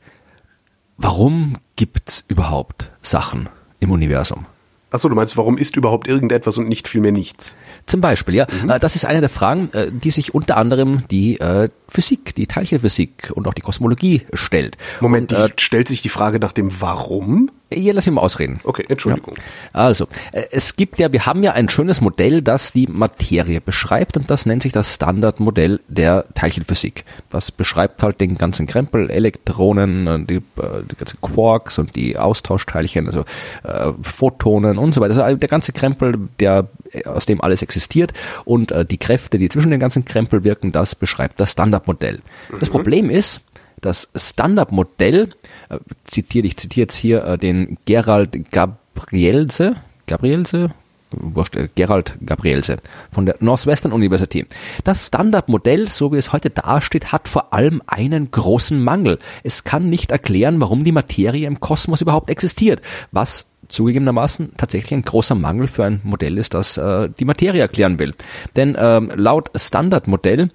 warum gibt's überhaupt Sachen im Universum? Achso, du meinst, warum ist überhaupt irgendetwas und nicht vielmehr nichts? Zum Beispiel, ja. Äh, Das ist eine der Fragen, äh, die sich unter anderem die äh, Physik, die Teilchenphysik und auch die Kosmologie stellt. Moment, und, äh, stellt sich die Frage nach dem Warum? Hier, lass mich mal ausreden. Okay, Entschuldigung. Ja. Also, äh, es gibt ja, wir haben ja ein schönes Modell, das die Materie beschreibt und das nennt sich das Standardmodell der Teilchenphysik. Das beschreibt halt den ganzen Krempel, Elektronen, die, äh, die ganzen Quarks und die Austauschteilchen, also äh, Photonen und so weiter. Also der ganze Krempel, der aus dem alles existiert und äh, die Kräfte, die zwischen den ganzen Krempel wirken, das beschreibt das Standardmodell. Das mhm. Problem ist, das Standardmodell, äh, zitiert, ich zitiere jetzt hier äh, den Gerald Gabrielse, Gabrielse, äh, Gerald Gabrielse von der Northwestern University. Das Standardmodell, so wie es heute dasteht, hat vor allem einen großen Mangel. Es kann nicht erklären, warum die Materie im Kosmos überhaupt existiert, was zugegebenermaßen tatsächlich ein großer Mangel für ein Modell ist, das äh, die Materie erklären will. Denn ähm, laut Standardmodell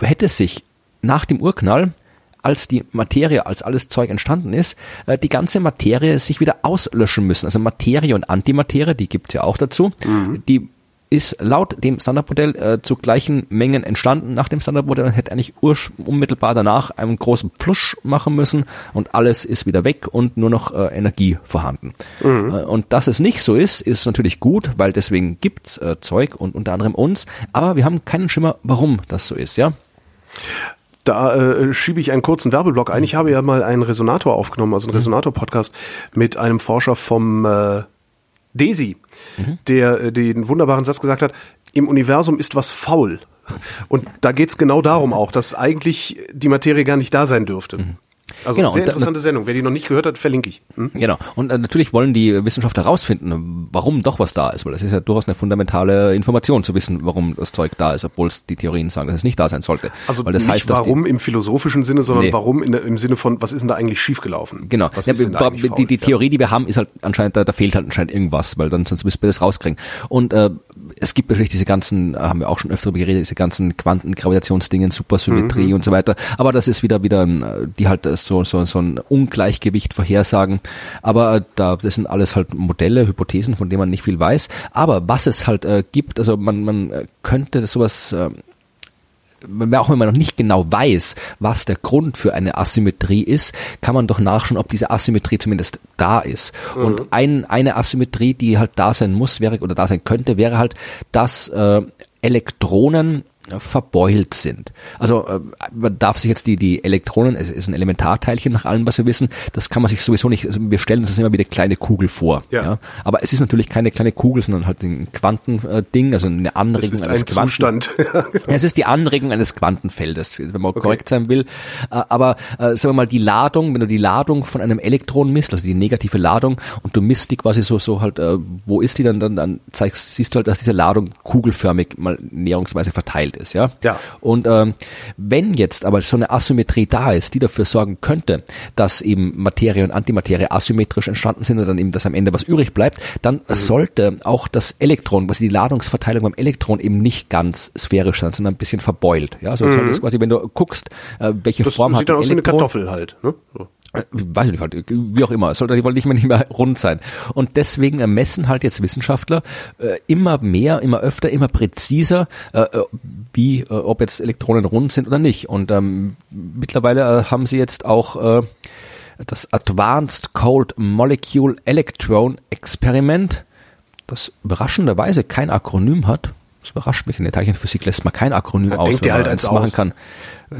hätte sich nach dem Urknall als die Materie, als alles Zeug entstanden ist, äh, die ganze Materie sich wieder auslöschen müssen. Also Materie und Antimaterie, die gibt's ja auch dazu, mhm. die ist laut dem Standardmodell äh, zu gleichen Mengen entstanden nach dem Standardmodell und hätte eigentlich unmittelbar danach einen großen Plusch machen müssen und alles ist wieder weg und nur noch äh, Energie vorhanden. Mhm. Äh, und dass es nicht so ist, ist natürlich gut, weil deswegen gibt's äh, Zeug und unter anderem uns, aber wir haben keinen Schimmer, warum das so ist, ja. Da äh, schiebe ich einen kurzen Werbeblock ein. Ich habe ja mal einen Resonator aufgenommen, also einen mhm. Resonator-Podcast mit einem Forscher vom äh, DESI, mhm. der äh, den wunderbaren Satz gesagt hat, im Universum ist was faul. Und da geht's genau darum auch, dass eigentlich die Materie gar nicht da sein dürfte. Mhm. Also genau, sehr interessante da, Sendung. Wer die noch nicht gehört hat, verlinke ich. Hm? Genau. Und äh, natürlich wollen die Wissenschaftler herausfinden, warum doch was da ist, weil das ist ja durchaus eine fundamentale Information zu wissen, warum das Zeug da ist, obwohl es die Theorien sagen, dass es nicht da sein sollte. Also weil das nicht heißt, warum die, im philosophischen Sinne, sondern nee. warum in, im Sinne von, was ist denn da eigentlich schiefgelaufen? Genau. Was ja, die, die, die Theorie, die wir haben, ist halt anscheinend, da, da fehlt halt anscheinend irgendwas, weil dann sonst müssen wir das rauskriegen. Und äh, es gibt natürlich diese ganzen, haben wir auch schon öfter geredet, diese ganzen Quantengravitationsdingen, Supersymmetrie mhm. und so weiter. Aber das ist wieder wieder, die halt so so so ein Ungleichgewicht vorhersagen. Aber äh, da, das sind alles halt Modelle, Hypothesen, von denen man nicht viel weiß. Aber was es halt äh, gibt, also man, man äh, könnte sowas, äh, auch wenn man noch nicht genau weiß, was der Grund für eine Asymmetrie ist, kann man doch nachschauen, ob diese Asymmetrie zumindest da ist. Mhm. Und ein, eine Asymmetrie, die halt da sein muss, wäre oder da sein könnte, wäre halt, dass äh, Elektronen verbeult sind. Also äh, man darf sich jetzt die, die Elektronen, es ist ein Elementarteilchen nach allem, was wir wissen, das kann man sich sowieso nicht, also wir stellen uns das immer wie eine kleine Kugel vor. Ja. ja. Aber es ist natürlich keine kleine Kugel, sondern halt ein Quantending, also eine Anregung es ist eines ein Quanten. [laughs] Zustand. es ist die Anregung eines Quantenfeldes, wenn man okay. korrekt sein will. Äh, aber äh, sagen wir mal, die Ladung, wenn du die Ladung von einem Elektron misst, also die negative Ladung, und du misst die quasi so, so halt, wo ist die dann, dann, dann zeigst, siehst du halt, dass diese Ladung kugelförmig mal näherungsweise verteilt ist, ja. Ja. Und ähm, wenn jetzt aber so eine Asymmetrie da ist, die dafür sorgen könnte, dass eben Materie und Antimaterie asymmetrisch entstanden sind und dann eben, dass am Ende was übrig bleibt, dann mhm. sollte auch das Elektron, quasi die Ladungsverteilung beim Elektron eben nicht ganz sphärisch sein, sondern ein bisschen verbeult. Ja, also mhm. das quasi, wenn du guckst, äh, welche das Form hat Elektron. Sieht dann aus wie eine Kartoffel halt, ne? So. Äh, weiß ich nicht, halt, wie auch immer, es sollte nicht mehr, nicht mehr rund sein. Und deswegen messen halt jetzt Wissenschaftler äh, immer mehr, immer öfter, immer präziser, äh, äh wie, äh, ob jetzt Elektronen rund sind oder nicht. Und ähm, mittlerweile äh, haben sie jetzt auch äh, das Advanced Cold Molecule Electron Experiment, das überraschenderweise kein Akronym hat. Das überrascht mich. In der Teilchenphysik lässt man kein Akronym aus, wenn man halt eins machen kann.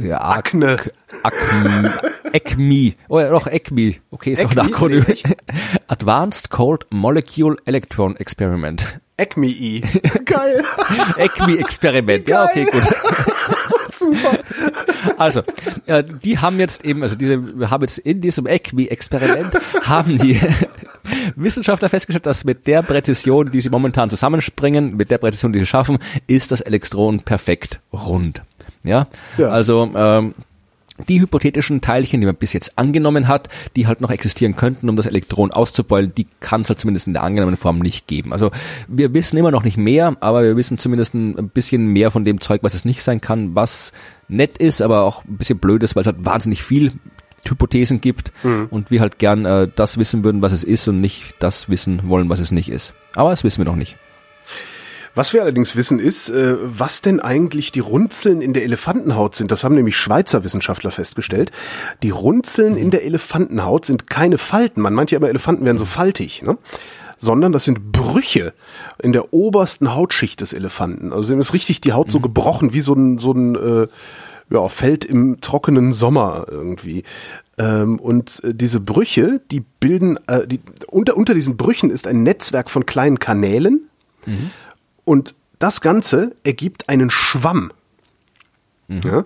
Ja, Akne. Acme, ECMI. Oh ja, doch, ECMI. Okay, ist ECMI? doch ein Akronym. [laughs] Advanced Cold Molecule Electron Experiment. ECMI. [laughs] Geil. ECMI-Experiment. Ja, okay, gut. [laughs] Super. Also, äh, die haben jetzt eben, also diese, wir haben jetzt in diesem ECMI-Experiment, haben die Wissenschaftler festgestellt, dass mit der Präzision, die sie momentan zusammenspringen, mit der Präzision, die sie schaffen, ist das Elektron perfekt rund. Ja, ja. also ähm, die hypothetischen Teilchen, die man bis jetzt angenommen hat, die halt noch existieren könnten, um das Elektron auszubeulen, die kann es halt zumindest in der angenommenen Form nicht geben. Also wir wissen immer noch nicht mehr, aber wir wissen zumindest ein bisschen mehr von dem Zeug, was es nicht sein kann, was nett ist, aber auch ein bisschen blöd ist, weil es halt wahnsinnig viel Hypothesen gibt mhm. und wir halt gern äh, das wissen würden, was es ist und nicht das wissen wollen, was es nicht ist. Aber das wissen wir noch nicht. Was wir allerdings wissen ist, äh, was denn eigentlich die Runzeln in der Elefantenhaut sind. Das haben nämlich Schweizer Wissenschaftler festgestellt. Die Runzeln in der Elefantenhaut sind keine Falten. Man meint ja immer, Elefanten wären so faltig, ne? sondern das sind Brüche in der obersten Hautschicht des Elefanten. Also ihm ist richtig die Haut so gebrochen wie so ein, so ein äh, ja, Feld im trockenen Sommer irgendwie. Ähm, und äh, diese Brüche, die bilden, äh, die, unter, unter diesen Brüchen ist ein Netzwerk von kleinen Kanälen mhm. und das Ganze ergibt einen Schwamm, mhm. ja,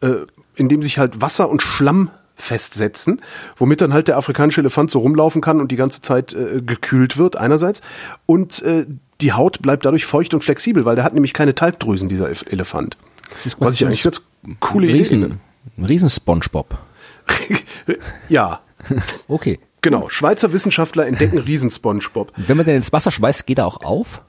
äh, in dem sich halt Wasser und Schlamm festsetzen, womit dann halt der afrikanische Elefant so rumlaufen kann und die ganze Zeit äh, gekühlt wird einerseits und äh, die Haut bleibt dadurch feucht und flexibel, weil der hat nämlich keine Talgdrüsen, dieser Elefant. Was ich eigentlich ganz coole Riesen, Idee Ein Riesen SpongeBob. [laughs] ja. okay. Genau. Schweizer Wissenschaftler entdecken Riesen SpongeBob. Wenn man den ins Wasser schmeißt, geht er auch auf?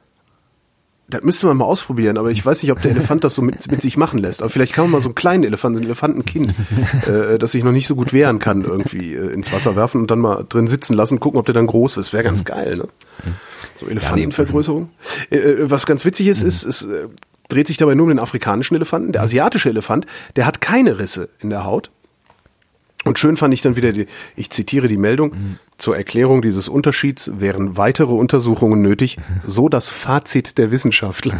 Das müsste man mal ausprobieren, aber ich weiß nicht, ob der Elefant das so mit, mit sich machen lässt. Aber vielleicht kann man mal so einen kleinen Elefanten, so ein Elefantenkind, [laughs] äh, das sich noch nicht so gut wehren kann, irgendwie äh, ins Wasser werfen und dann mal drin sitzen lassen, gucken, ob der dann groß ist. Wäre ganz mhm. geil, ne? So Elefantenvergrößerung. Äh, äh, was ganz witzig ist, ist, es äh, dreht sich dabei nur um den afrikanischen Elefanten. Der asiatische Elefant, der hat keine Risse in der Haut. Und schön fand ich dann wieder, die, ich zitiere die Meldung, mhm. zur Erklärung dieses Unterschieds wären weitere Untersuchungen nötig, so das Fazit der Wissenschaftler.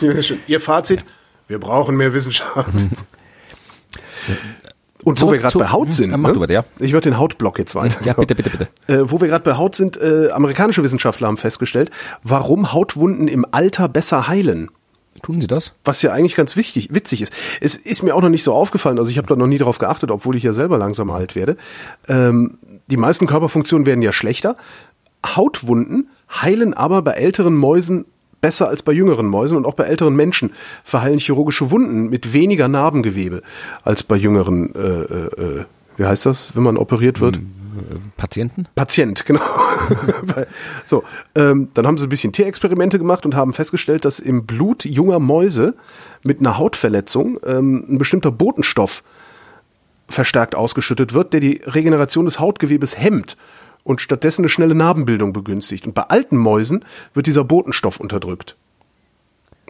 [laughs] Ihr Fazit, wir brauchen mehr Wissenschaft. Mhm. Und wo wir gerade bei Haut sind, mach ne? du ja. ich würde den Hautblock jetzt weiter. Ja, bitte, bitte, bitte. Äh, wo wir gerade bei Haut sind, äh, amerikanische Wissenschaftler haben festgestellt, warum Hautwunden im Alter besser heilen. Tun sie das? Was ja eigentlich ganz wichtig, witzig ist. Es ist mir auch noch nicht so aufgefallen, also ich habe da noch nie darauf geachtet, obwohl ich ja selber langsam alt werde. Ähm, die meisten Körperfunktionen werden ja schlechter. Hautwunden heilen aber bei älteren Mäusen besser als bei jüngeren Mäusen und auch bei älteren Menschen verheilen chirurgische Wunden mit weniger Narbengewebe als bei jüngeren, äh, äh, äh wie heißt das, wenn man operiert wird? Hm. Patienten? Patient, genau. [laughs] so, ähm, dann haben sie ein bisschen Tierexperimente gemacht und haben festgestellt, dass im Blut junger Mäuse mit einer Hautverletzung ähm, ein bestimmter Botenstoff verstärkt ausgeschüttet wird, der die Regeneration des Hautgewebes hemmt und stattdessen eine schnelle Narbenbildung begünstigt. Und bei alten Mäusen wird dieser Botenstoff unterdrückt.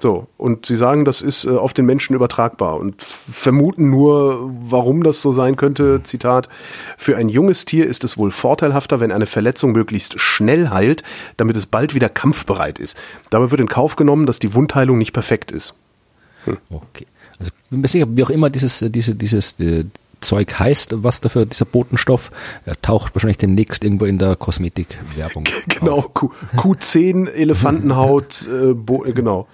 So, und sie sagen, das ist äh, auf den Menschen übertragbar und vermuten nur, warum das so sein könnte. Zitat, für ein junges Tier ist es wohl vorteilhafter, wenn eine Verletzung möglichst schnell heilt, damit es bald wieder kampfbereit ist. Dabei wird in Kauf genommen, dass die Wundheilung nicht perfekt ist. Hm. Okay. Also bin mir sicher, wie auch immer dieses, äh, diese, dieses, äh, Zeug heißt, was dafür dieser Botenstoff, er taucht wahrscheinlich demnächst irgendwo in der Kosmetikwerbung. [laughs] Genau, Q, Q10 Elefantenhaut, [laughs] äh, genau.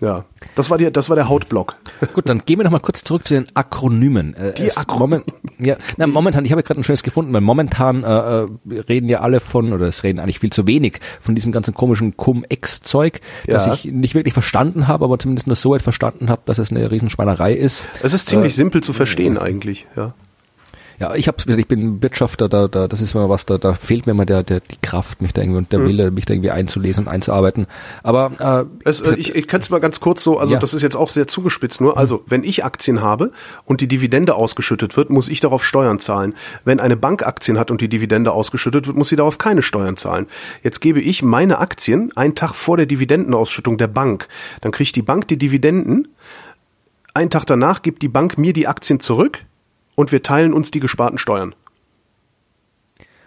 Ja, das war, die, das war der Hautblock. [laughs] Gut, dann gehen wir noch mal kurz zurück zu den Akronymen. Äh, die Akronymen. Ja, na, momentan, ich habe gerade ein schönes gefunden, weil momentan äh, äh, reden ja alle von, oder es reden eigentlich viel zu wenig von diesem ganzen komischen Cum-Ex-Zeug, ja. das ich nicht wirklich verstanden habe, aber zumindest nur so weit verstanden habe, dass es eine Riesenschweinerei ist. Es ist ziemlich äh, simpel zu verstehen eigentlich, ja. Ja, ich habe, ich bin Wirtschafter, da, da, das ist immer was, da, da fehlt mir immer der, der, die Kraft, mich da irgendwie und der mhm. Wille, mich da irgendwie einzulesen und einzuarbeiten. Aber äh, es, äh, ich, ich kann es mal ganz kurz so, also ja. das ist jetzt auch sehr zugespitzt nur. Also wenn ich Aktien habe und die Dividende ausgeschüttet wird, muss ich darauf Steuern zahlen. Wenn eine Bank Aktien hat und die Dividende ausgeschüttet wird, muss sie darauf keine Steuern zahlen. Jetzt gebe ich meine Aktien einen Tag vor der Dividendenausschüttung der Bank. Dann kriegt die Bank die Dividenden. Einen Tag danach gibt die Bank mir die Aktien zurück und wir teilen uns die gesparten Steuern.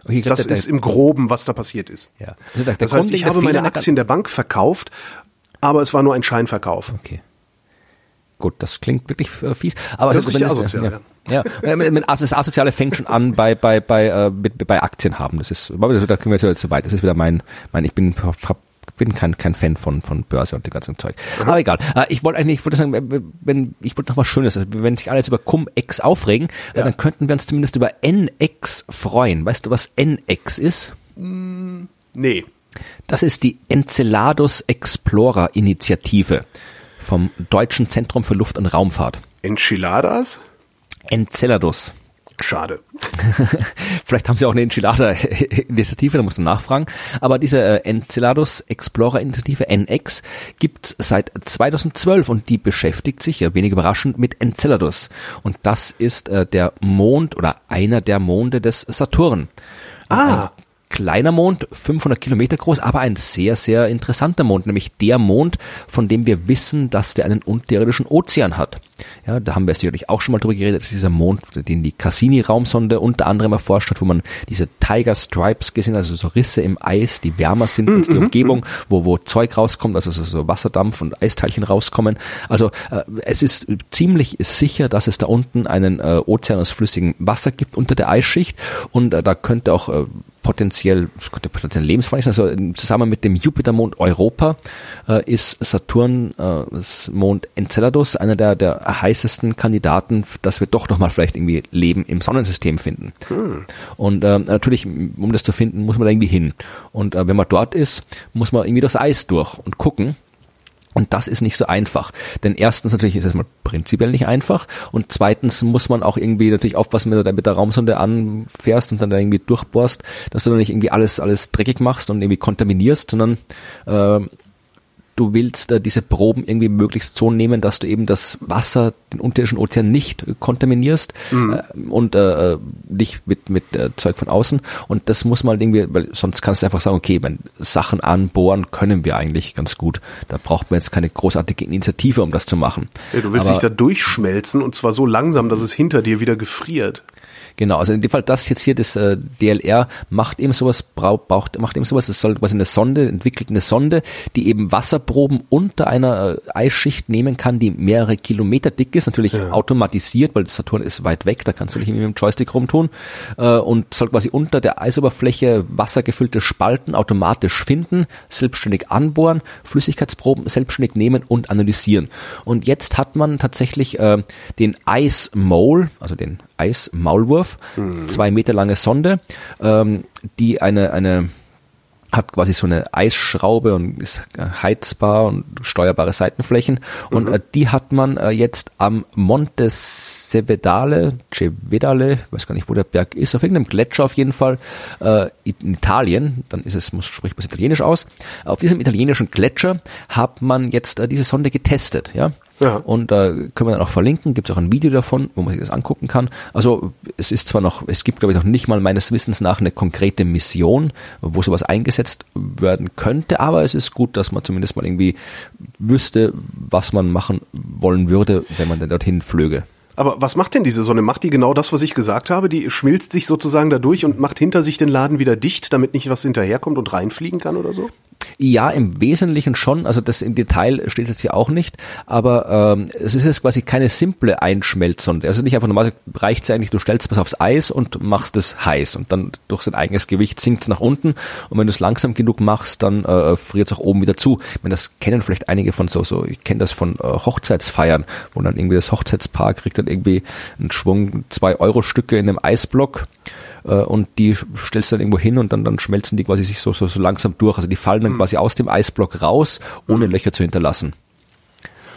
Okay, glaub, das der, ist im Groben, was da passiert ist. Ja. Also der, der das heißt, ich habe meine Aktien der Bank verkauft, aber es war nur ein Scheinverkauf. Okay. Gut, das klingt wirklich äh, fies. Aber das, ist richtig asozial. Ja, ja. ja. das Asoziale fängt schon an bei bei bei äh, mit, bei Aktien haben. Das ist, da können wir jetzt zu weit. Das ist wieder mein mein. Ich bin hab bin kein, kein Fan von, von Börse und dem ganzen Zeug. Mhm. Aber egal. Äh, ich wollte eigentlich, ich wollte sagen, wenn, ich wollte noch was Schönes, also wenn sich alle jetzt über Cum-Ex aufregen, äh, ja. dann könnten wir uns zumindest über NX freuen. Weißt du, was NX ist? Mm, nee. Das ist die Enceladus Explorer Initiative vom Deutschen Zentrum für Luft- und Raumfahrt. Enchiladas? Enceladus. Schade. [laughs] Vielleicht haben sie auch eine Enchilada-Initiative, [laughs] da musst du nachfragen. Aber diese äh, Enceladus Explorer-Initiative NX gibt seit 2012 und die beschäftigt sich, ja wenig überraschend, mit Enceladus. Und das ist äh, der Mond oder einer der Monde des Saturn. Ah. kleiner Mond, 500 Kilometer groß, aber ein sehr, sehr interessanter Mond, nämlich der Mond, von dem wir wissen, dass der einen unterirdischen Ozean hat. Ja, da haben wir sicherlich auch schon mal drüber geredet, dass dieser Mond, den die Cassini-Raumsonde unter anderem erforscht hat, wo man diese Tiger Stripes gesehen hat, also so Risse im Eis, die wärmer sind als die Mhm, Umgebung, wo, wo Zeug rauskommt, also so, so Wasserdampf und Eisteilchen rauskommen. Also äh, es ist ziemlich sicher, dass es da unten einen äh, Ozean aus flüssigem Wasser gibt unter der Eisschicht und äh, da könnte auch äh, potenziell, es könnte potenziell lebensfreundlich sein. Also zusammen mit dem Jupitermond Europa äh, ist Saturn, äh, das Mond Enceladus, einer der, der heißesten Kandidaten, dass wir doch nochmal vielleicht irgendwie Leben im Sonnensystem finden. Und äh, natürlich, um das zu finden, muss man da irgendwie hin. Und äh, wenn man dort ist, muss man irgendwie durchs Eis durch und gucken. Und das ist nicht so einfach. Denn erstens natürlich ist es mal prinzipiell nicht einfach. Und zweitens muss man auch irgendwie natürlich aufpassen, wenn du da mit der Raumsonde anfährst und dann da irgendwie durchbohrst, dass du da nicht irgendwie alles, alles dreckig machst und irgendwie kontaminierst, sondern äh, du willst äh, diese Proben irgendwie möglichst so nehmen, dass du eben das Wasser, den unterirdischen Ozean nicht äh, kontaminierst äh, und äh, nicht mit, mit äh, Zeug von außen. Und das muss man irgendwie, weil sonst kannst du einfach sagen, okay, wenn Sachen anbohren können wir eigentlich ganz gut. Da braucht man jetzt keine großartige Initiative, um das zu machen. Ja, du willst Aber- dich da durchschmelzen und zwar so langsam, dass es hinter dir wieder gefriert. Genau, also in dem Fall das jetzt hier, das äh, DLR macht eben sowas, brau- braucht, macht eben sowas, es soll quasi eine Sonde, entwickelt eine Sonde, die eben Wasserproben unter einer äh, Eisschicht nehmen kann, die mehrere Kilometer dick ist, natürlich automatisiert, weil Saturn ist weit weg, da kannst du nicht mit dem Joystick rumtun, äh, und soll quasi unter der Eisoberfläche wassergefüllte Spalten automatisch finden, selbstständig anbohren, Flüssigkeitsproben selbstständig nehmen und analysieren. Und jetzt hat man tatsächlich äh, den Ice Mole, also den Eismaulwurf, zwei Meter lange Sonde, ähm, die eine, eine hat quasi so eine Eisschraube und ist heizbar und steuerbare Seitenflächen. Und äh, die hat man äh, jetzt am Monte Cevedale, Cevedale, weiß gar nicht, wo der Berg ist, auf irgendeinem Gletscher auf jeden Fall, äh, in Italien, dann ist es, muss, spricht man es italienisch aus. Auf diesem italienischen Gletscher hat man jetzt äh, diese Sonde getestet, ja. Ja. Und da können wir dann auch verlinken, gibt es auch ein Video davon, wo man sich das angucken kann. Also es ist zwar noch, es gibt glaube ich noch nicht mal meines Wissens nach eine konkrete Mission, wo sowas eingesetzt werden könnte, aber es ist gut, dass man zumindest mal irgendwie wüsste, was man machen wollen würde, wenn man denn dorthin flöge. Aber was macht denn diese Sonne? Macht die genau das, was ich gesagt habe? Die schmilzt sich sozusagen dadurch und macht hinter sich den Laden wieder dicht, damit nicht was hinterherkommt und reinfliegen kann oder so? Ja, im Wesentlichen schon. Also das im Detail steht jetzt hier auch nicht. Aber ähm, es ist jetzt quasi keine simple Einschmelzsonde. Also nicht einfach normal reicht es eigentlich, du stellst was aufs Eis und machst es heiß. Und dann durch sein eigenes Gewicht sinkt es nach unten. Und wenn du es langsam genug machst, dann äh, friert es auch oben wieder zu. Ich meine, das kennen vielleicht einige von so, so ich kenne das von äh, Hochzeitsfeiern, wo dann irgendwie das Hochzeitspaar kriegt dann irgendwie einen Schwung zwei Euro Stücke in einem Eisblock äh, und die stellst du dann irgendwo hin und dann, dann schmelzen die quasi sich so, so, so langsam durch. Also die fallen dann quasi aus dem Eisblock raus, ohne Löcher zu hinterlassen.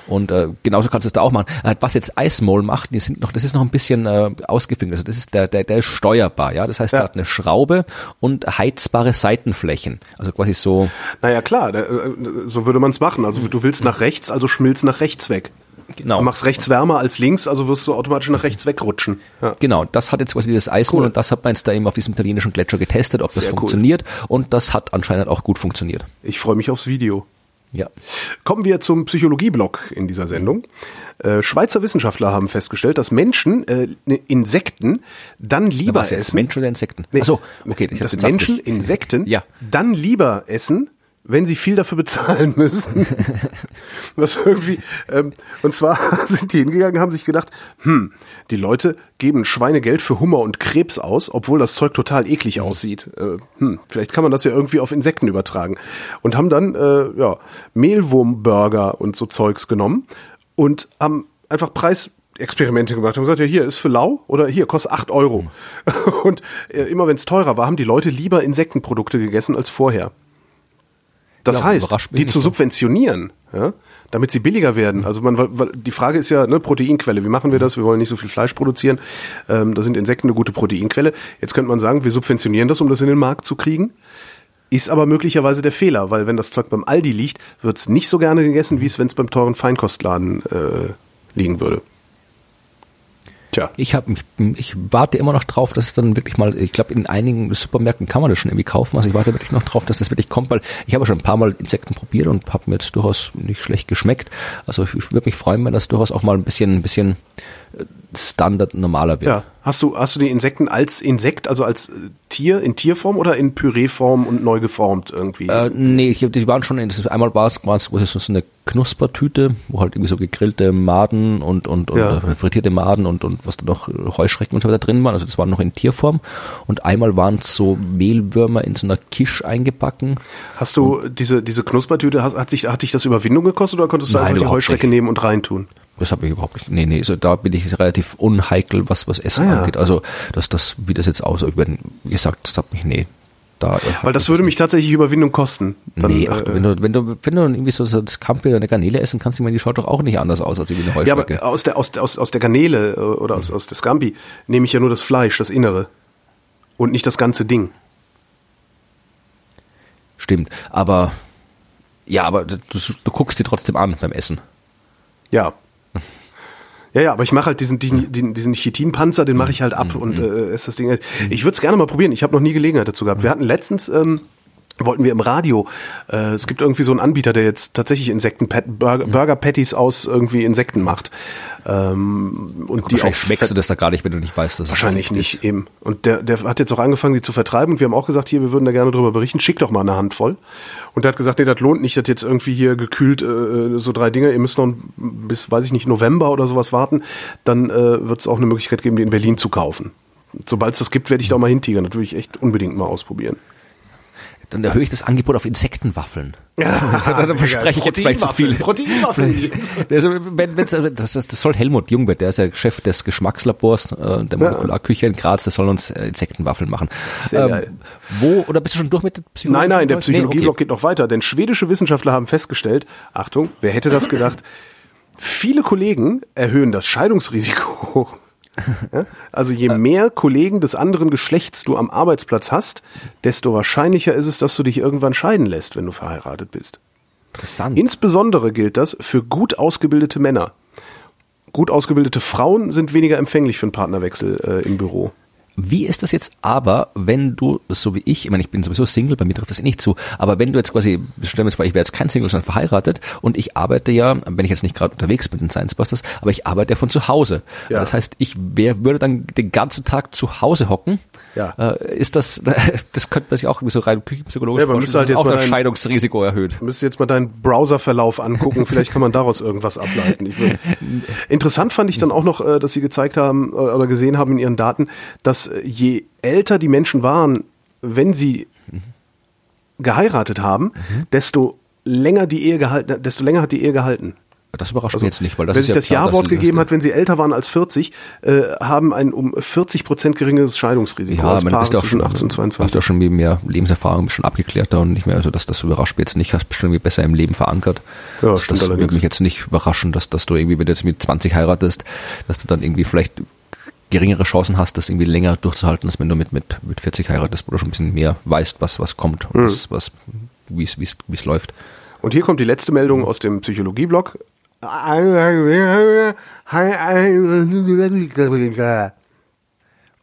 Und äh, genauso kannst du es da auch machen. Äh, was jetzt Eismol macht, die sind noch, das ist noch ein bisschen äh, ausgefinkt. Also das ist der, der, der ist steuerbar, ja. Das heißt, Ja. der hat eine Schraube und heizbare Seitenflächen. Also quasi so, Naja, klar, da, äh, so würde man es machen. Also du willst nach rechts, also schmilzt nach rechts weg. Genau. Du machst rechts wärmer als links, also wirst du automatisch nach rechts wegrutschen. Ja. Genau, das hat jetzt quasi dieses Eismol Cool. und das hat man jetzt da eben auf diesem italienischen Gletscher getestet, ob das Sehr cool. funktioniert. Und das hat anscheinend auch gut funktioniert. Ich freue mich aufs Video. Ja. Kommen wir zum Psychologieblock in dieser Sendung. Äh, Schweizer Wissenschaftler haben festgestellt, dass Menschen äh, Insekten dann lieber jetzt, essen. Menschen oder Insekten? Nee, Ach so, okay. Ich dass Menschen nicht- Insekten Ja. dann lieber essen, wenn sie viel dafür bezahlen [laughs] müssen. Was irgendwie, ähm, und zwar [laughs] sind die hingegangen, haben sich gedacht, hm, die Leute geben Schweinegeld für Hummer und Krebs aus, obwohl das Zeug total eklig aussieht. Äh, hm, vielleicht kann man das ja irgendwie auf Insekten übertragen. Und haben dann äh, ja, Mehlwurmburger und so Zeugs genommen und haben einfach Preis Experimente gemacht haben gesagt, ja, hier ist für lau oder hier kostet 8 Euro. [laughs] Und äh, immer wenn es teurer war, haben die Leute lieber Insektenprodukte gegessen als vorher. Das Ja, heißt, die zu subventionieren, ja, damit sie billiger werden. Also man, weil- weil die Frage ist ja, ne, Proteinquelle. Wie machen wir das? Wir wollen nicht so viel Fleisch produzieren. Ähm, da sind Insekten eine gute Proteinquelle. Jetzt könnte man sagen, wir subventionieren das, um das in den Markt zu kriegen. Ist aber möglicherweise der Fehler, weil wenn das Zeug beim Aldi liegt, wird es nicht so gerne gegessen, wie es, wenn es beim teuren Feinkostladen äh, liegen würde. Tja. Ich habe ich, warte immer noch drauf, dass es dann wirklich mal, ich glaube in einigen Supermärkten kann man das schon irgendwie kaufen. Also ich warte wirklich noch drauf, dass das wirklich kommt, weil ich habe schon ein paar Mal Insekten probiert und habe mir jetzt durchaus nicht schlecht geschmeckt. Also ich, ich würde mich freuen, wenn das durchaus auch mal ein bisschen, ein bisschen Standard normaler wird. Ja. Hast du, hast du die Insekten als Insekt, also als äh, Tier, in Tierform oder in Püreeform und neu geformt irgendwie? Äh, nee, ich, die waren schon, in, einmal war es, so eine Knuspertüte, wo halt irgendwie so gegrillte Maden und, und, und ja. frittierte Maden und, und was da noch, Heuschrecken und so weiter drin waren. Also das war noch in Tierform. Und einmal waren es so Mehlwürmer in so einer Kisch eingebacken. Hast du und, diese, diese Knuspertüte, hat, hat, sich, hat dich das Überwindung gekostet oder konntest du Nein, einfach die Heuschrecke nicht. nehmen und reintun? Das habe ich überhaupt nicht. Nee, nee, also da bin ich relativ unheikel, was, was Essen ah, ja. angeht. Also, dass das, wie das jetzt aussieht, wie gesagt, das hat mich, nee. Da, Weil das würde mich tatsächlich Überwindung kosten. Dann, nee, ach, äh, wenn du, wenn du, wenn du irgendwie so, so das Kampe oder eine Garnele essen kannst, ich meine, die schaut doch auch nicht anders aus als irgendwie eine Heuschrecke. Ja, aber aus der, aus, aus, aus der Garnele äh, oder aus, aus der Scampi nehme ich ja nur das Fleisch, das Innere. Und nicht das ganze Ding. Stimmt, aber, ja, aber du, du guckst dir trotzdem an beim Essen. Ja, ja, ja, aber ich mache halt diesen, diesen, diesen, Chitinpanzer, den mache ich halt ab mhm. und äh, ist das Ding. Ich würde es gerne mal probieren. Ich habe noch nie Gelegenheit dazu gehabt. Wir hatten letztens ähm, wollten wir im Radio. Äh, es gibt irgendwie so einen Anbieter, der jetzt tatsächlich Insekten Burger, Burger Patties aus irgendwie Insekten macht. Ähm, und die auch schmeckst du das da gar nicht, wenn du nicht weißt, dass wahrscheinlich das nicht eben. Und der, der hat jetzt auch angefangen, die zu vertreiben. Und wir haben auch gesagt, hier, wir würden da gerne drüber berichten. Schick doch mal eine Handvoll. Und der hat gesagt, nee, das lohnt nicht, dass jetzt irgendwie hier gekühlt äh, so drei Dinge. Ihr müsst noch bis, weiß ich nicht, November oder sowas warten. Dann äh, wird es auch eine Möglichkeit geben, die in Berlin zu kaufen. Sobald es das gibt, werde ich da auch mal hintigern. Das würde ich echt unbedingt mal ausprobieren dann erhöhe ich das Angebot auf Insektenwaffeln. [laughs] Ja, [laughs] dann verspreche ich jetzt vielleicht zu viel. Proteinwaffeln. [laughs] also, wenn, wenn, das, das soll Helmut Jungbert, der ist ja Chef des Geschmackslabors äh, der Molekularküche in Graz, der soll uns äh, Insektenwaffeln machen. Sehr ähm, geil. Wo, oder bist du schon durch mit der Psychologie? Nein, nein, der Psychologieblock nee, okay. geht noch weiter, denn schwedische Wissenschaftler haben festgestellt, Achtung, wer hätte das gedacht, viele Kollegen erhöhen das Scheidungsrisiko ja? Also je mehr Kollegen des anderen Geschlechts du am Arbeitsplatz hast, desto wahrscheinlicher ist es, dass du dich irgendwann scheiden lässt, wenn du verheiratet bist. Interessant. Insbesondere gilt das für gut ausgebildete Männer. Gut ausgebildete Frauen sind weniger empfänglich für einen Partnerwechsel äh, im Büro. Wie ist das jetzt aber, wenn du, so wie ich, ich meine, ich bin sowieso Single, bei mir trifft das eh nicht zu, aber wenn du jetzt quasi, stell mir jetzt vor, ich wäre jetzt kein Single, sondern verheiratet und ich arbeite ja, wenn ich jetzt nicht gerade unterwegs bin in Science Busters, aber ich arbeite ja von zu Hause. Ja. Das heißt, ich wär, würde dann den ganzen Tag zu Hause hocken. Ja. Äh, ist das, [laughs] das könnte man sich auch so rein küchenpsychologisch ja, vorstellen, halt jetzt auch das Scheidungsrisiko erhöht. Du müsstest jetzt mal deinen Browserverlauf angucken, vielleicht kann man daraus irgendwas ableiten. Will, [laughs] interessant fand ich dann auch noch, äh, dass sie gezeigt haben äh, oder gesehen haben in ihren Daten, dass je älter die Menschen waren, wenn sie geheiratet haben, mhm. desto länger die Ehe gehalten, desto länger hat die Ehe gehalten. Das überrascht also, mich jetzt nicht, weil das Wer ist sich ja das Ja-Wort gegeben hat, wenn sie älter waren als 40, äh, haben ein um 40 Prozent geringeres Scheidungsrisiko ja, als Paare zwischen auch schon, 18 und 22. Hast ja schon mehr Lebenserfahrung, schon abgeklärter und nicht mehr, also das, das überrascht mich jetzt nicht, hast bestimmt irgendwie besser im Leben verankert. Ja, das würde mich jetzt nicht überraschen, dass, dass du irgendwie, wenn du jetzt mit 20 heiratest, dass du dann irgendwie vielleicht geringere Chancen hast, das irgendwie länger durchzuhalten, als wenn du mit, mit, mit 40 heiratest, wo du schon ein bisschen mehr weißt, was, was kommt, mhm. was, was, wie es, läuft. Und hier kommt die letzte Meldung aus dem Psychologie-Blog.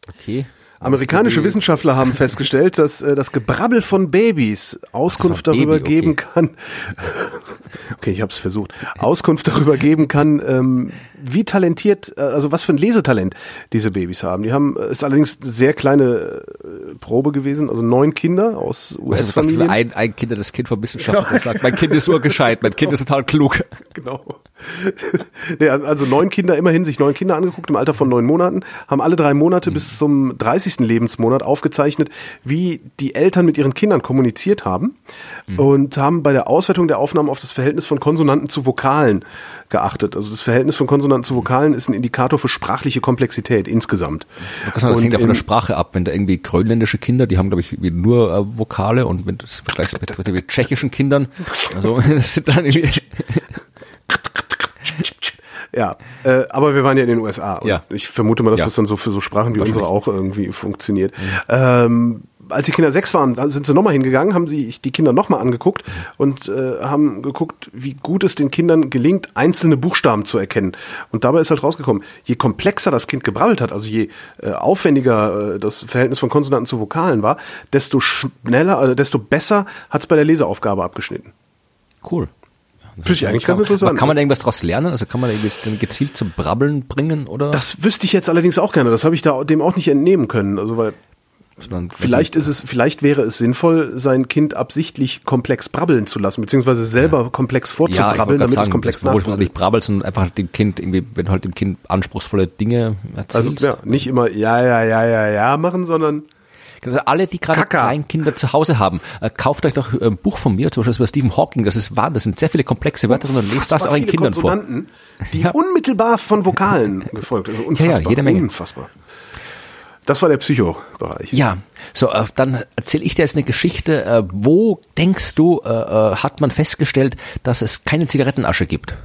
Okay. Amerikanische Wissenschaftler haben festgestellt, dass äh, das Gebrabbel von Babys Auskunft darüber Baby, okay. geben kann. [laughs] okay, ich habe es versucht. Auskunft darüber geben kann, ähm, wie talentiert, äh, also was für ein Lesetalent diese Babys haben. Die haben, äh, ist allerdings eine sehr kleine äh, Probe gewesen, also neun Kinder aus US-Familien. Weißt ein, ein Kinder, das Kind von Wissenschaftler genau. sagt, mein Kind ist urgescheit, mein Kind ist total klug. [laughs] Genau. [laughs] also neun Kinder, immerhin sich neun Kinder angeguckt im Alter von neun Monaten, haben alle drei Monate mhm. bis zum 30. Lebensmonat aufgezeichnet, wie die Eltern mit ihren Kindern kommuniziert haben mhm. und haben bei der Auswertung der Aufnahmen auf das Verhältnis von Konsonanten zu Vokalen geachtet. Also das Verhältnis von Konsonanten zu Vokalen ist ein Indikator für sprachliche Komplexität insgesamt. Das, das hängt ja von der Sprache ab. Wenn da irgendwie grönländische Kinder, die haben glaube ich nur äh, Vokale und wenn du das vergleichst mit, mit tschechischen Kindern, also [laughs] das sind dann irgendwie ja, äh, aber wir waren ja in den USA. Und ja. Ich vermute mal, dass ja. das dann so für so Sprachen wie unsere auch irgendwie funktioniert. Mhm. Ähm, als die Kinder sechs waren, sind sie nochmal hingegangen, haben sich die Kinder nochmal angeguckt und äh, haben geguckt, wie gut es den Kindern gelingt, einzelne Buchstaben zu erkennen. Und dabei ist halt rausgekommen, je komplexer das Kind gebrabbelt hat, also je äh, aufwendiger äh, das Verhältnis von Konsonanten zu Vokalen war, desto schneller, äh, desto besser hat es bei der Leseaufgabe abgeschnitten. Cool. Finde ich eigentlich ganz interessant. Kann man da irgendwas daraus lernen? Also kann man da irgendwie gezielt zum Brabbeln bringen oder? Das wüsste ich jetzt allerdings auch gerne. Das habe ich da dem auch nicht entnehmen können. Also weil Sondern- vielleicht ist es, vielleicht wäre es sinnvoll, sein Kind absichtlich komplex brabbeln zu lassen, beziehungsweise selber komplex ja, ich vorzubrabbeln, wollte damit gerade es sagen, komplex du nachmacht. nicht brabbelst, sondern einfach dem Kind irgendwie, wenn halt dem Kind anspruchsvolle Dinge Also erzählst. ja, nicht immer ja, ja, ja, ja, ja machen, sondern Also alle, die gerade. Kleinkinder zu Hause haben, äh, kauft euch doch ein Buch von mir, zum Beispiel über Stephen Hawking, das ist wahr, das sind sehr viele komplexe Wörter und lest das euren Kindern vor. Die Ja. unmittelbar von Vokalen gefolgt. Also unfassbar, jede Menge. Unfassbar. Das war der Psycho-Bereich. Ja, so, äh, dann erzähle ich dir jetzt eine Geschichte. Äh, wo denkst du, äh, äh, hat man festgestellt, dass es keine Zigarettenasche gibt?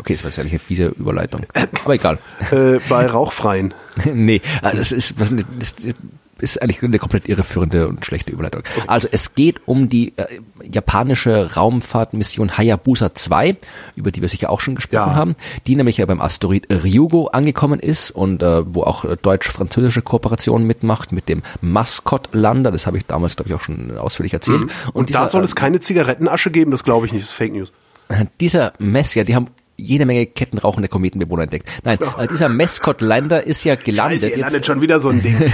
Okay, das war sicherlich eine fiese Überleitung. Aber egal. Äh, bei Rauchfreien. [laughs] nee, äh, das ist, was, das ist eigentlich eine komplett irreführende und schlechte Überleitung. Also es geht um die äh, japanische Raumfahrtmission Hayabusa 2, über die wir sicher auch schon gesprochen Ja. haben, die nämlich ja beim Asteroid Ryugo angekommen ist und äh, wo auch äh, deutsch-französische Kooperation mitmacht mit dem Maskottlander, das habe ich damals, glaube ich, auch schon ausführlich erzählt. Mhm. Und, da dieser, soll es äh, keine Zigarettenasche geben, das glaube ich nicht, das ist Fake News. dieser Mess, ja, die haben jede Menge kettenrauchende Kometenbewohner entdeckt. Nein, [laughs] äh, dieser Mascot-Lander ist ja gelandet. Scheiße, ihr jetzt, landet schon wieder so ein Ding. [laughs]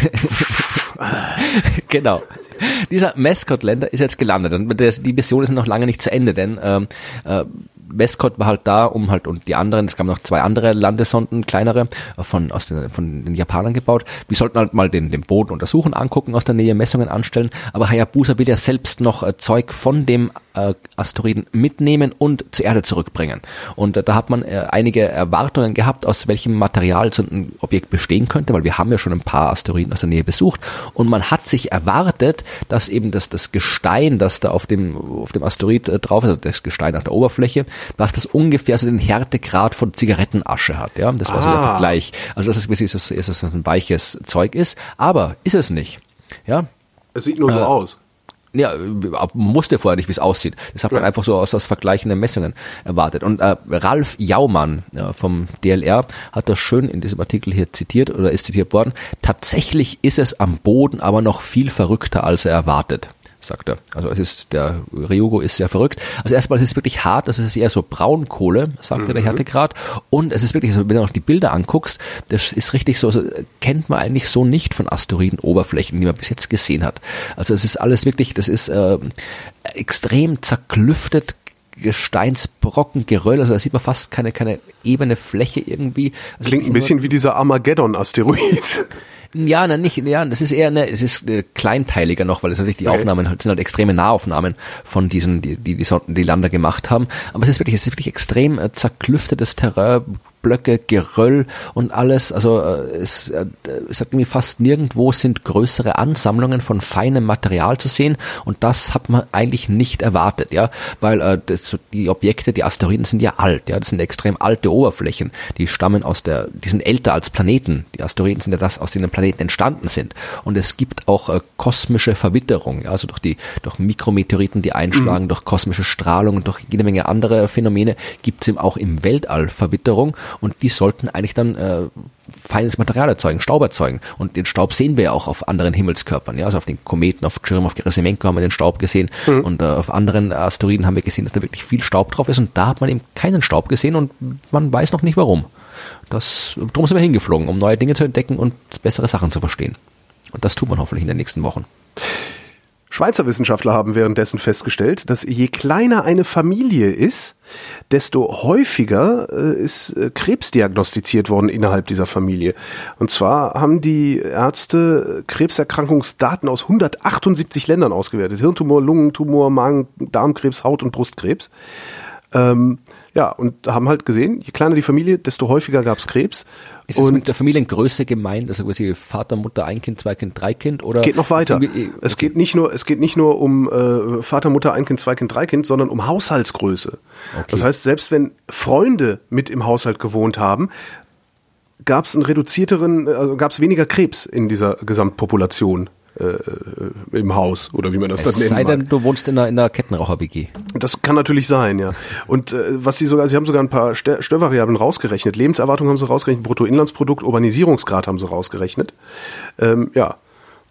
[laughs] genau. Dieser Mascot-Länder ist jetzt gelandet und die Mission ist noch lange nicht zu Ende, denn ähm, äh, Mascot war halt da, um halt und die anderen, es gab noch zwei andere Landesonden, kleinere, von aus den, von den Japanern gebaut. Wir sollten halt mal den, den Boden untersuchen, angucken, aus der Nähe Messungen anstellen. Aber Hayabusa will ja selbst noch äh, Zeug von dem äh, Asteroiden mitnehmen und zur Erde zurückbringen. Und äh, da hat man äh, einige Erwartungen gehabt, aus welchem Material so ein Objekt bestehen könnte, weil wir haben ja schon ein paar Asteroiden aus der Nähe besucht. Und man hat sich erwartet, dass eben das, das Gestein, das da auf dem, auf dem Asteroid äh, drauf ist, also das Gestein auf der Oberfläche, dass das ungefähr so den Härtegrad von Zigarettenasche hat. Ja, das war so der Ah. Vergleich. Also dass es ist, dass es ein weiches Zeug ist, aber ist es nicht. Ja, Es sieht nur so Äh, aus. Ja, man wusste vorher nicht, wie es aussieht. Das hat man einfach so aus, aus vergleichenden Messungen erwartet. Und äh, Ralf Jaumann äh, vom DLR hat das schön in diesem Artikel hier zitiert oder ist zitiert worden. Tatsächlich ist es am Boden aber noch viel verrückter, als er erwartet sagt er. Also es ist, der Ryugo ist sehr verrückt. Also erstmal, es ist wirklich hart, also es ist eher so Braunkohle, sagt er, der Härtegrad. Und es ist wirklich, also wenn du noch die Bilder anguckst, das ist richtig so, also kennt man eigentlich so nicht von Asteroidenoberflächen, die man bis jetzt gesehen hat. Also es ist alles wirklich, das ist äh, extrem zerklüftet, Gesteinsbrocken, Geröll, also da sieht man fast keine, keine ebene Fläche irgendwie. Also Klingt ein bisschen wie dieser Armageddon-Asteroid. [laughs] ja, nein, nicht, ja, das ist eher eine, es ist äh, kleinteiliger noch, weil es natürlich die Okay. Aufnahmen halt, sind halt extreme Nahaufnahmen von diesen, die, die, die die Lander gemacht haben. Aber es ist wirklich, es ist wirklich extrem äh, zerklüftetes Terrain, Blöcke, Geröll und alles. Also äh, es, äh, es hat irgendwie fast nirgendwo sind größere Ansammlungen von feinem Material zu sehen und das hat man eigentlich nicht erwartet, ja, weil äh, das, die Objekte, die Asteroiden sind ja alt, ja, das sind extrem alte Oberflächen, die stammen aus der, die sind älter als Planeten. Die Asteroiden sind ja das, aus denen Planeten entstanden sind. Und es gibt auch äh, kosmische Verwitterung, ja, also durch die durch Mikrometeoriten, die einschlagen, durch kosmische Strahlung und durch jede Menge andere Phänomene gibt es eben auch im Weltall Verwitterung und die sollten eigentlich dann äh, feines Material erzeugen, Staub erzeugen. Und den Staub sehen wir ja auch auf anderen Himmelskörpern. Ja, also auf den Kometen, auf Churyumov, auf Gerasimenko haben wir den Staub gesehen und äh, auf anderen Asteroiden haben wir gesehen, dass da wirklich viel Staub drauf ist und da hat man eben keinen Staub gesehen und man weiß noch nicht warum. Das, drum sind wir hingeflogen, um neue Dinge zu entdecken und bessere Sachen zu verstehen. Und das tut man hoffentlich in den nächsten Wochen. Schweizer Wissenschaftler haben währenddessen festgestellt, dass je kleiner eine Familie ist, desto häufiger äh, ist äh, Krebs diagnostiziert worden innerhalb dieser Familie. Und zwar haben die Ärzte Krebserkrankungsdaten aus 178 Ländern ausgewertet. Hirntumor, Lungentumor, Magen, Darmkrebs, Haut- und Brustkrebs. Ähm, ja, und haben halt gesehen, je kleiner die Familie, desto häufiger gab es Krebs. Ist es mit der Familiengröße gemeint, also quasi Vater, Mutter, ein Kind, zwei Kind, drei Kind oder geht noch weiter. Sind wir- Es geht nicht nur, es geht nicht nur um äh, Vater, Mutter, ein Kind, zwei Kind, drei Kind, sondern um Haushaltsgröße. Das heißt, selbst wenn Freunde mit im Haushalt gewohnt haben, gab es einen reduzierteren, also gab es weniger Krebs in dieser Gesamtpopulation. Äh, im Haus oder wie man das Es dann nennt. sei denn, du wohnst in einer, in einer Kettenraucher-WG. Das kann natürlich sein, ja. Und äh, was sie sogar, sie haben sogar ein paar Stör- Störvariablen rausgerechnet. Lebenserwartung haben sie rausgerechnet, Bruttoinlandsprodukt, Urbanisierungsgrad haben sie rausgerechnet. Ähm, ja.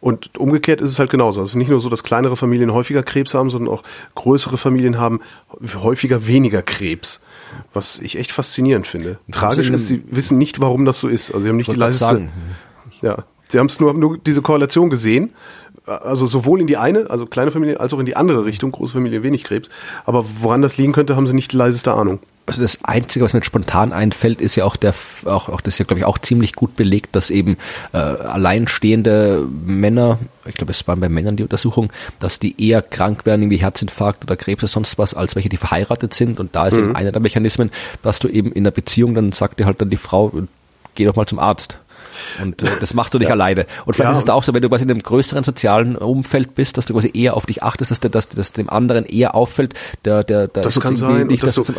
Und umgekehrt ist es halt genauso. Es ist nicht nur so, dass kleinere Familien häufiger Krebs haben, sondern auch größere Familien haben häufiger weniger Krebs. Was ich echt faszinierend finde. Tragisch ist, sie wissen nicht, warum das so ist. Also sie haben nicht die leiseste, ja, sie haben es nur, nur diese Korrelation gesehen. Also sowohl in die eine, also kleine Familie, als auch in die andere Richtung, große Familie, wenig Krebs. Aber woran das liegen könnte, haben sie nicht die leiseste Ahnung. Also das Einzige, was mir spontan einfällt, ist ja auch der, auch, auch das ist ja glaube ich auch ziemlich gut belegt, dass eben äh, alleinstehende Männer, ich glaube es waren bei Männern die Untersuchung, dass die eher krank werden, irgendwie Herzinfarkt oder Krebs oder sonst was, als welche, die verheiratet sind. Und da ist eben einer der Mechanismen, dass du eben in der Beziehung, dann sagt dir halt dann die Frau, geh doch mal zum Arzt. Und äh, das machst du nicht alleine. Und vielleicht Ja. ist es da auch so, wenn du quasi in einem größeren sozialen Umfeld bist, dass du quasi eher auf dich achtest, dass, der, dass, dass dem anderen eher auffällt, der, der, der Das kann sein, nicht, dass, dass du,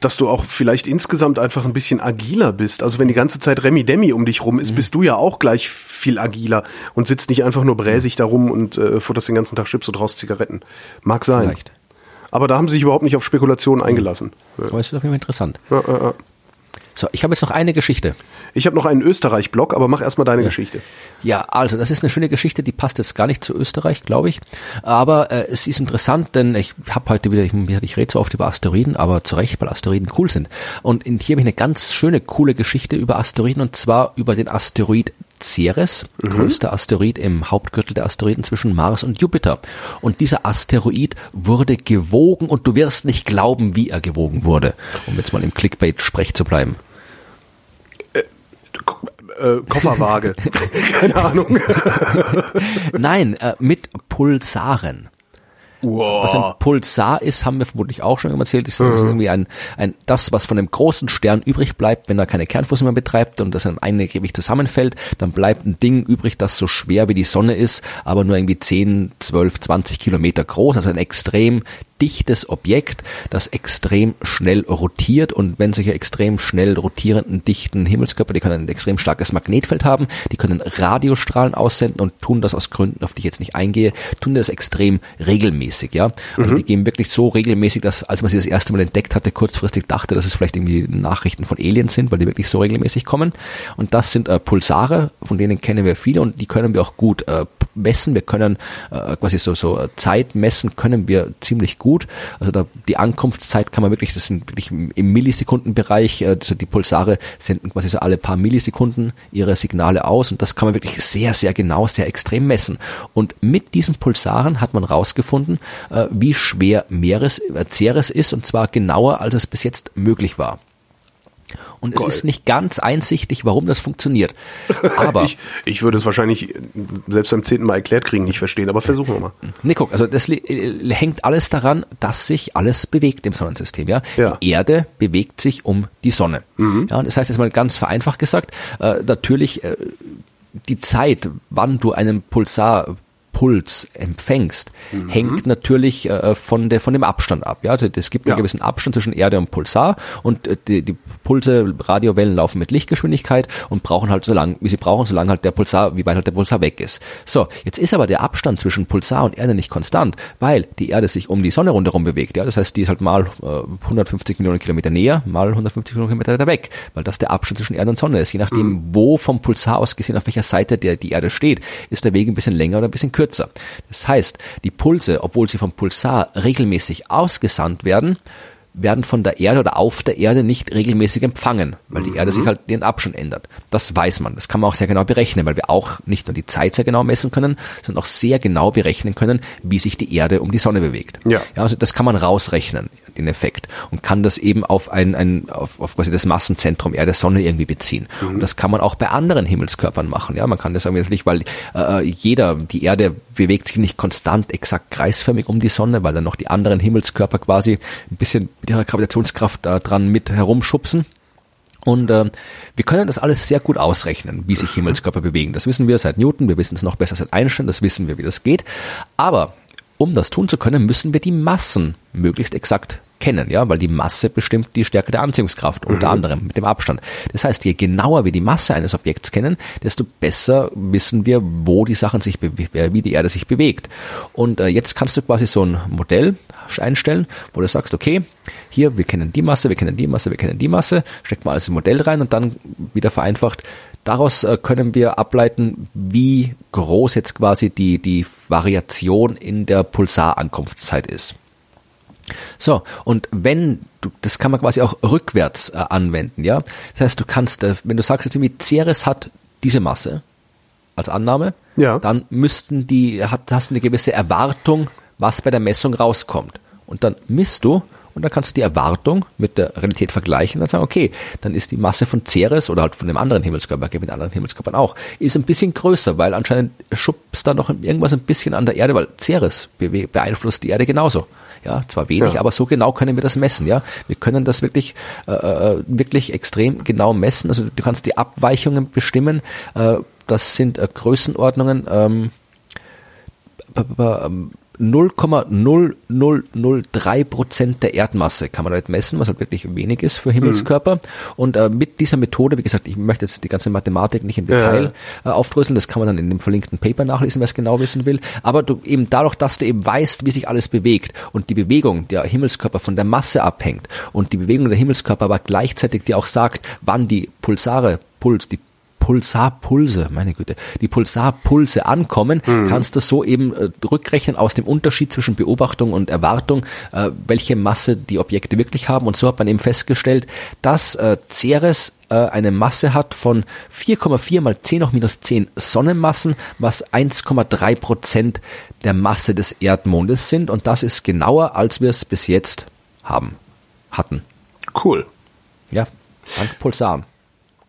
dass du auch vielleicht insgesamt einfach ein bisschen agiler bist. Also wenn die ganze Zeit Remi Demi um dich Mhm. rum ist, bist du ja auch gleich viel agiler und sitzt nicht einfach nur bräsig da rum und äh, futterst den ganzen Tag Chips und rauchst Zigaretten. Mag sein. Vielleicht. Aber da haben sie sich überhaupt nicht auf Spekulationen eingelassen. Aber es ist auf jeden Fall interessant. Ja, ja, ja. So, ich habe jetzt noch eine Geschichte. Ich habe noch einen Österreich-Blog, aber mach erstmal deine Geschichte. Ja, also das ist eine schöne Geschichte, die passt jetzt gar nicht zu Österreich, glaube ich. Aber äh, es ist interessant, denn ich habe heute wieder, ich, ich rede so oft über Asteroiden, aber zu Recht, weil Asteroiden cool sind. Und in, hier habe ich eine ganz schöne, coole Geschichte über Asteroiden und zwar über den Asteroid Ceres, größter Asteroid im Hauptgürtel der Asteroiden zwischen Mars und Jupiter. Und dieser Asteroid wurde gewogen und du wirst nicht glauben, wie er gewogen wurde, um jetzt mal im Clickbait-Sprech zu bleiben. Äh, Kofferwaage. [laughs] Keine Ahnung. Nein, äh, mit Pulsaren. Was ein wow. Pulsar ist, haben wir vermutlich auch schon erzählt. Das ist irgendwie ein, ein, das, was von dem großen Stern übrig bleibt, wenn er keine Kernfusion mehr betreibt und das in eine Gewicht zusammenfällt, dann bleibt ein Ding übrig, das so schwer wie die Sonne ist, aber nur irgendwie 10, 12, 20 Kilometer groß, also ein extrem dichtes Objekt, das extrem schnell rotiert und wenn solche extrem schnell rotierenden, dichten Himmelskörper, die können ein extrem starkes Magnetfeld haben, die können Radiostrahlen aussenden und tun das aus Gründen, auf die ich jetzt nicht eingehe, tun das extrem regelmäßig, ja. Also die gehen wirklich so regelmäßig, dass als man sie das erste Mal entdeckt hatte, kurzfristig dachte, dass es vielleicht irgendwie Nachrichten von Aliens sind, weil die wirklich so regelmäßig kommen. Und das sind äh, Pulsare, von denen kennen wir viele und die können wir auch gut äh, messen. Wir können äh, quasi so, so äh, Zeit messen, können wir ziemlich gut. Also da, die Ankunftszeit kann man wirklich, das sind wirklich im Millisekundenbereich, also die Pulsare senden quasi so alle paar Millisekunden ihre Signale aus und das kann man wirklich sehr, sehr genau, sehr extrem messen. Und mit diesen Pulsaren hat man rausgefunden, äh, wie schwer Meeres, äh, Ceres ist und zwar genauer, als es bis jetzt möglich war. Und es Geil. ist nicht ganz einsichtig, warum das funktioniert. Aber [laughs] Ich, ich würde es wahrscheinlich selbst beim zehnten Mal erklärt kriegen, nicht verstehen, aber versuchen wir mal. Nee, guck, also das äh, hängt alles daran, dass sich alles bewegt im Sonnensystem. Ja? Ja. Die Erde bewegt sich um die Sonne. Ja, und das heißt jetzt mal ganz vereinfacht gesagt, äh, natürlich äh, die Zeit, wann du einen Pulsar Puls empfängst, hängt natürlich äh, von der von dem Abstand ab. Ja, also es gibt einen Ja. gewissen Abstand zwischen Erde und Pulsar und äh, die, die Pulse, Radiowellen laufen mit Lichtgeschwindigkeit und brauchen halt so lang, wie sie brauchen, solange halt der Pulsar, wie weit halt der Pulsar weg ist. So, jetzt ist aber der Abstand zwischen Pulsar und Erde nicht konstant, weil die Erde sich um die Sonne rundherum bewegt. Ja, das heißt, die ist halt mal äh, 150 Millionen Kilometer näher, mal 150 Millionen Kilometer weiter weg, weil das der Abstand zwischen Erde und Sonne ist. Je nachdem, wo vom Pulsar aus gesehen, auf welcher Seite der die Erde steht, ist der Weg ein bisschen länger oder ein bisschen kürzer. Das heißt, die Pulse, obwohl sie vom Pulsar regelmäßig ausgesandt werden, werden von der Erde oder auf der Erde nicht regelmäßig empfangen, weil die Erde sich halt den Abstand ändert. Das weiß man. Das kann man auch sehr genau berechnen, weil wir auch nicht nur die Zeit sehr genau messen können, sondern auch sehr genau berechnen können, wie sich die Erde um die Sonne bewegt. Ja. also das kann man rausrechnen, den Effekt, und kann das eben auf ein, ein auf, auf quasi das Massenzentrum Erde Sonne irgendwie beziehen. Und das kann man auch bei anderen Himmelskörpern machen. Ja, man kann das irgendwie natürlich, weil äh, jeder, die Erde bewegt sich nicht konstant exakt kreisförmig um die Sonne, weil dann noch die anderen Himmelskörper quasi ein bisschen mit ihrer Gravitationskraft da dran mit herumschubsen. Und äh, wir können das alles sehr gut ausrechnen, wie sich Himmelskörper bewegen. Das wissen wir seit Newton, wir wissen es noch besser seit Einstein, das wissen wir, wie das geht. Aber um das tun zu können, müssen wir die Massen möglichst exakt erkennen, ja, weil die Masse bestimmt die Stärke der Anziehungskraft, unter anderem mit dem Abstand. Das heißt, je genauer wir die Masse eines Objekts kennen, desto besser wissen wir, wo die Sachen sich, wie die Erde sich bewegt. Und äh, jetzt kannst du quasi so ein Modell einstellen, wo du sagst, okay, hier, wir kennen die Masse, wir kennen die Masse, wir kennen die Masse, steck mal alles im Modell rein und dann wieder vereinfacht, daraus äh, können wir ableiten, wie groß jetzt quasi die, die Variation in der Pulsarankunftszeit ist. So, und wenn du, das kann man quasi auch rückwärts äh, anwenden, ja. Das heißt, du kannst, äh, wenn du sagst jetzt irgendwie, Ceres hat diese Masse als Annahme, Ja. dann müssten die, hat, hast du eine gewisse Erwartung, was bei der Messung rauskommt. Und dann misst du und dann kannst du die Erwartung mit der Realität vergleichen und dann sagen, okay, dann ist die Masse von Ceres oder halt von dem anderen Himmelskörper, gibt mit anderen Himmelskörpern auch, ist ein bisschen größer, weil anscheinend schubst da noch irgendwas ein bisschen an der Erde, weil Ceres beeinflusst die Erde genauso. Ja, zwar wenig, Ja. aber so genau können wir das messen, ja. Wir können das wirklich, äh, äh, wirklich extrem genau messen. Also du kannst die Abweichungen bestimmen. Äh, das sind äh, Größenordnungen, ähm, ähm, 0,0003 Prozent der Erdmasse kann man halt messen, was halt wirklich wenig ist für Himmelskörper. Und äh, mit dieser Methode, wie gesagt, ich möchte jetzt die ganze Mathematik nicht im Detail äh, aufdröseln, das kann man dann in dem verlinkten Paper nachlesen, wer es genau wissen will. Aber du eben dadurch, dass du eben weißt, wie sich alles bewegt und die Bewegung der Himmelskörper von der Masse abhängt und die Bewegung der Himmelskörper aber gleichzeitig dir auch sagt, wann die Pulsare, Puls, die Pulsarpulse, meine Güte, die Pulsarpulse ankommen, kannst du so eben äh, rückrechnen aus dem Unterschied zwischen Beobachtung und Erwartung, äh, welche Masse die Objekte wirklich haben. Und so hat man eben festgestellt, dass äh, Ceres äh, eine Masse hat von 4,4 mal 10 hoch minus 10 Sonnenmassen, was 1,3 Prozent der Masse des Erdmondes sind. Und das ist genauer, als wir es bis jetzt haben, hatten. Cool. Ja, dank Pulsaren.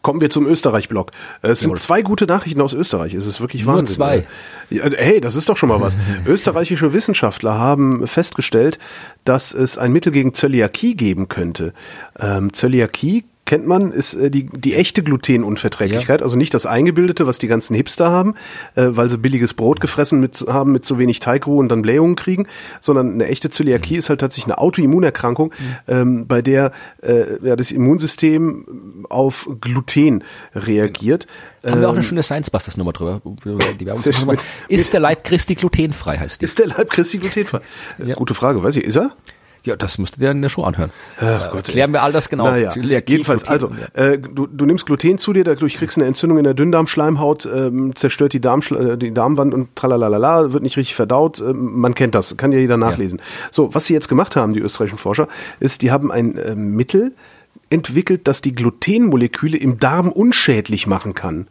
Kommen wir zum Österreich-Block. Es sind Jawohl. zwei gute Nachrichten aus Österreich. Es ist wirklich Nur Wahnsinn. zwei. Ja, hey, das ist doch schon mal was. [laughs] Österreichische Wissenschaftler haben festgestellt, dass es ein Mittel gegen Zöliakie geben könnte. Ähm, Zöliakie kennt man, ist äh, die, die echte Glutenunverträglichkeit, also nicht das eingebildete, was die ganzen Hipster haben, äh, weil sie billiges Brot gefressen mit, haben mit zu wenig Teigruhe und dann Blähungen kriegen, sondern eine echte Zöliakie ist halt tatsächlich eine Autoimmunerkrankung, ähm, bei der äh, ja, das Immunsystem auf Gluten reagiert. Haben wir auch eine Ähm, schöne Science Busters Nummer drüber. Die Werbung. Ist der Leib Christi glutenfrei, heißt die. Ist der Leib Christi glutenfrei? Äh, Gute Frage, weiß ich, ist er? Ja, das musst du dir in der Show anhören. Ach Gott, Klären wir all das genau. Naja, jedenfalls, also, ja. äh, du, du nimmst Gluten zu dir, dadurch kriegst du eine Entzündung in der Dünndarmschleimhaut, ähm, zerstört die, Darmschle äh, die Darmwand und tralalala, wird nicht richtig verdaut. Ähm, man kennt das, kann ja jeder nachlesen. So, was sie jetzt gemacht haben, die österreichischen Forscher, ist, die haben ein äh, Mittel entwickelt, das die Glutenmoleküle im Darm unschädlich machen kann.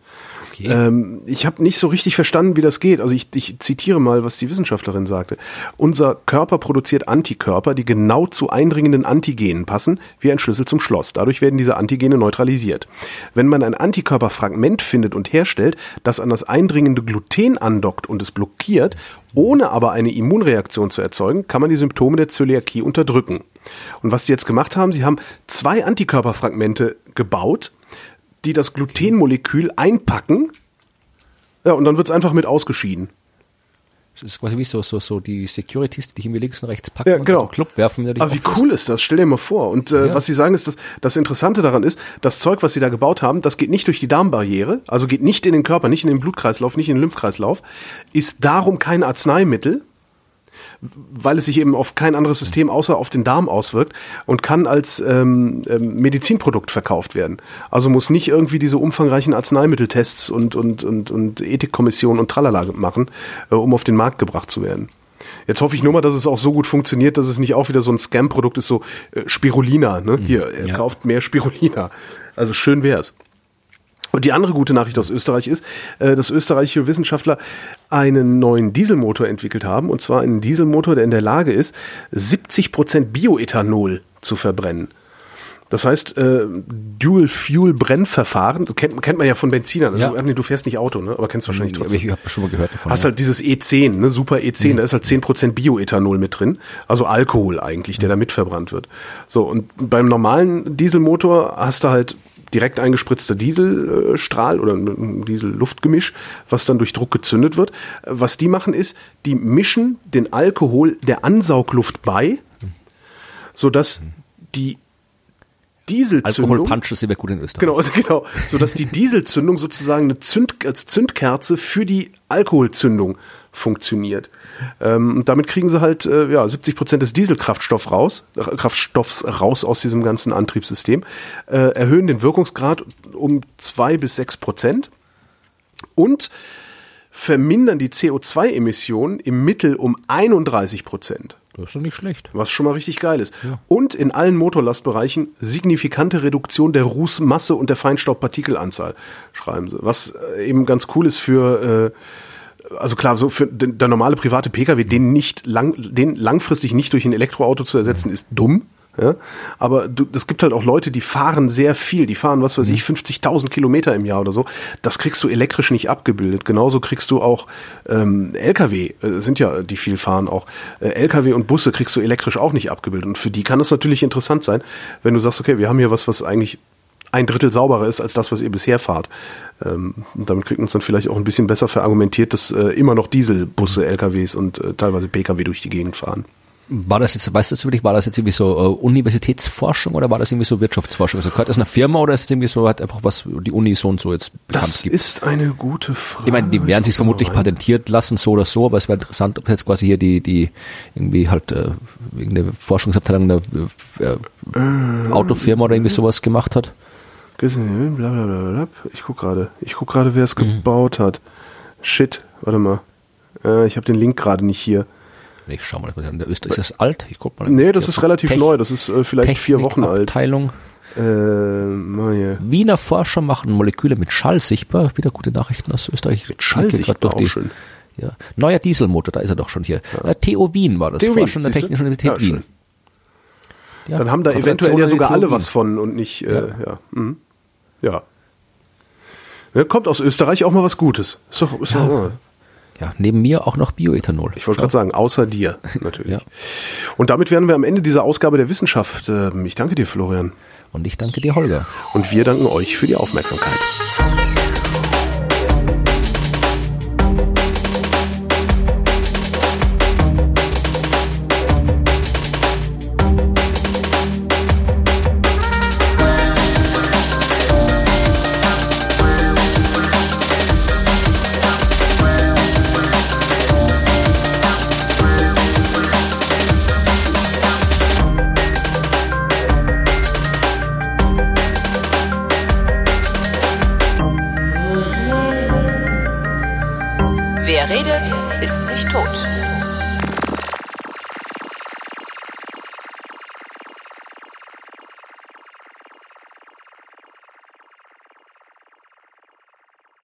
Okay. Ähm, ich habe nicht so richtig verstanden, wie das geht. Also ich, ich zitiere mal, was die Wissenschaftlerin sagte. Unser Körper produziert Antikörper, die genau zu eindringenden Antigenen passen, wie ein Schlüssel zum Schloss. Dadurch werden diese Antigene neutralisiert. Wenn man ein Antikörperfragment findet und herstellt, das an das eindringende Gluten andockt und es blockiert, ohne aber eine Immunreaktion zu erzeugen, kann man die Symptome der Zöliakie unterdrücken. Und was sie jetzt gemacht haben, sie haben zwei Antikörperfragmente gebaut, die das Glutenmolekül einpacken. Ja, und dann wird's einfach mit ausgeschieden. Das ist quasi wie so, so, so die Securities, die dich irgendwie links und rechts packen Ja, und genau. einen Club werfen. wenn du dich Aber wie cool ist das? Stell dir mal vor. Und äh, Ja. was sie sagen ist, dass das Interessante daran ist, das Zeug, was sie da gebaut haben, das geht nicht durch die Darmbarriere, also geht nicht in den Körper, nicht in den Blutkreislauf, nicht in den Lymphkreislauf, ist darum kein Arzneimittel, weil es sich eben auf kein anderes System außer auf den Darm auswirkt und kann als ähm, ähm, Medizinprodukt verkauft werden. Also muss nicht irgendwie diese umfangreichen Arzneimitteltests und, und, und, und Ethikkommissionen und Tralala machen, äh, um auf den Markt gebracht zu werden. Jetzt hoffe ich nur mal, dass es auch so gut funktioniert, dass es nicht auch wieder so ein Scam-Produkt ist, so äh, Spirulina. Ne? Hier, er ja. kauft mehr Spirulina. Also schön wär's. Und die andere gute Nachricht aus Österreich ist, äh, dass österreichische Wissenschaftler einen neuen Dieselmotor entwickelt haben, und zwar einen Dieselmotor, der in der Lage ist, 70 Prozent Bioethanol zu verbrennen. Das heißt, äh, Dual-Fuel-Brennverfahren, kennt, kennt man ja von Benzinern. Also, Ja. nee, du fährst nicht Auto, ne? aber kennst wahrscheinlich trotzdem. ich habe schon mal gehört davon. Hast ja. halt dieses E10, ne, super E10, da ist halt 10% Bioethanol mit drin, also Alkohol eigentlich, der da mit verbrannt wird. So, und beim normalen Dieselmotor hast du halt direkt eingespritzter Dieselstrahl oder ein Diesel-Luftgemisch, was dann durch Druck gezündet wird. Was die machen ist, die mischen den Alkohol der Ansaugluft bei, sodass die Dieselzündung. Alkoholpunch ist immer gut in Österreich. Genau, [laughs] genau. Sodass die Dieselzündung sozusagen eine Zünd, als Zündkerze für die Alkoholzündung funktioniert. Ähm, damit kriegen sie halt äh, ja, 70 Prozent des Dieselkraftstoffs raus, Kraftstoffs raus aus diesem ganzen Antriebssystem, äh, erhöhen den Wirkungsgrad um zwei bis sechs Prozent und vermindern die CO2-Emissionen im Mittel um 31 Prozent. Das ist doch nicht schlecht. Was schon mal richtig geil ist. Ja. Und in allen Motorlastbereichen signifikante Reduktion der Rußmasse und der Feinstaubpartikelanzahl, schreiben sie. Was äh, eben ganz cool ist für, äh, also klar, so für den, der normale private Pkw, den nicht lang, den langfristig nicht durch ein Elektroauto zu ersetzen, ist dumm. Ja? Aber du, es gibt halt auch Leute, die fahren sehr viel. Die fahren, was weiß ich, 50.000 Kilometer im Jahr oder so. Das kriegst du elektrisch nicht abgebildet. Genauso kriegst du auch ähm, LKW, äh, sind ja die viel fahren auch. Äh, LKW und Busse kriegst du elektrisch auch nicht abgebildet. Und für die kann es natürlich interessant sein, wenn du sagst, okay, wir haben hier was, was eigentlich ein Drittel sauberer ist als das, was ihr bisher fahrt. Ähm, und damit kriegt man es dann vielleicht auch ein bisschen besser verargumentiert, dass äh, immer noch Dieselbusse, LKWs und äh, teilweise Pkw durch die Gegend fahren. War das jetzt, weißt du zufällig, war das jetzt irgendwie so uh, Universitätsforschung oder war das irgendwie so Wirtschaftsforschung? Also gehört das einer Firma oder ist es irgendwie so halt einfach was die Uni so und so jetzt bekannt das gibt? Das ist eine gute Frage. Ich meine, die werden sich vermutlich patentiert lassen, so oder so, aber es wäre interessant, ob jetzt quasi hier die, die irgendwie halt äh, irgendeine Forschungsabteilung einer äh, Autofirma oder irgendwie sowas gemacht hat. Ich guck gerade. Ich guck gerade, wer es mhm. gebaut hat. Shit, warte mal. Äh, ich habe den Link gerade nicht hier. Ich schau mal, Österreich ist das alt? Ich guck mal. Nee, das ist relativ Tech neu. Das ist äh, vielleicht Technik vier Wochen alt. Abteilung. Äh, Wiener Forscher machen Moleküle mit Schall sichtbar. Wieder gute Nachrichten aus Österreich. Mit Schall sichtbar durch die. Ja. Neuer Dieselmotor, da ist er doch schon hier. Ja. Äh, TU Wien war das. TU Forschung der Technischen Universität ja, Wien. Ja, Dann haben da eventuell ja sogar alle was von und nicht, äh, ja. Mhm. Ja. ja. Kommt aus Österreich auch mal was Gutes. Ist doch, ist doch, ja, neben mir auch noch Bioethanol. Ich wollte gerade sagen, außer dir [laughs] natürlich. ja. Und damit wären wir am Ende dieser Ausgabe der Wissenschaft. Ähm, ich danke dir, Florian. Und ich danke dir, Holger. Und wir danken euch für die Aufmerksamkeit.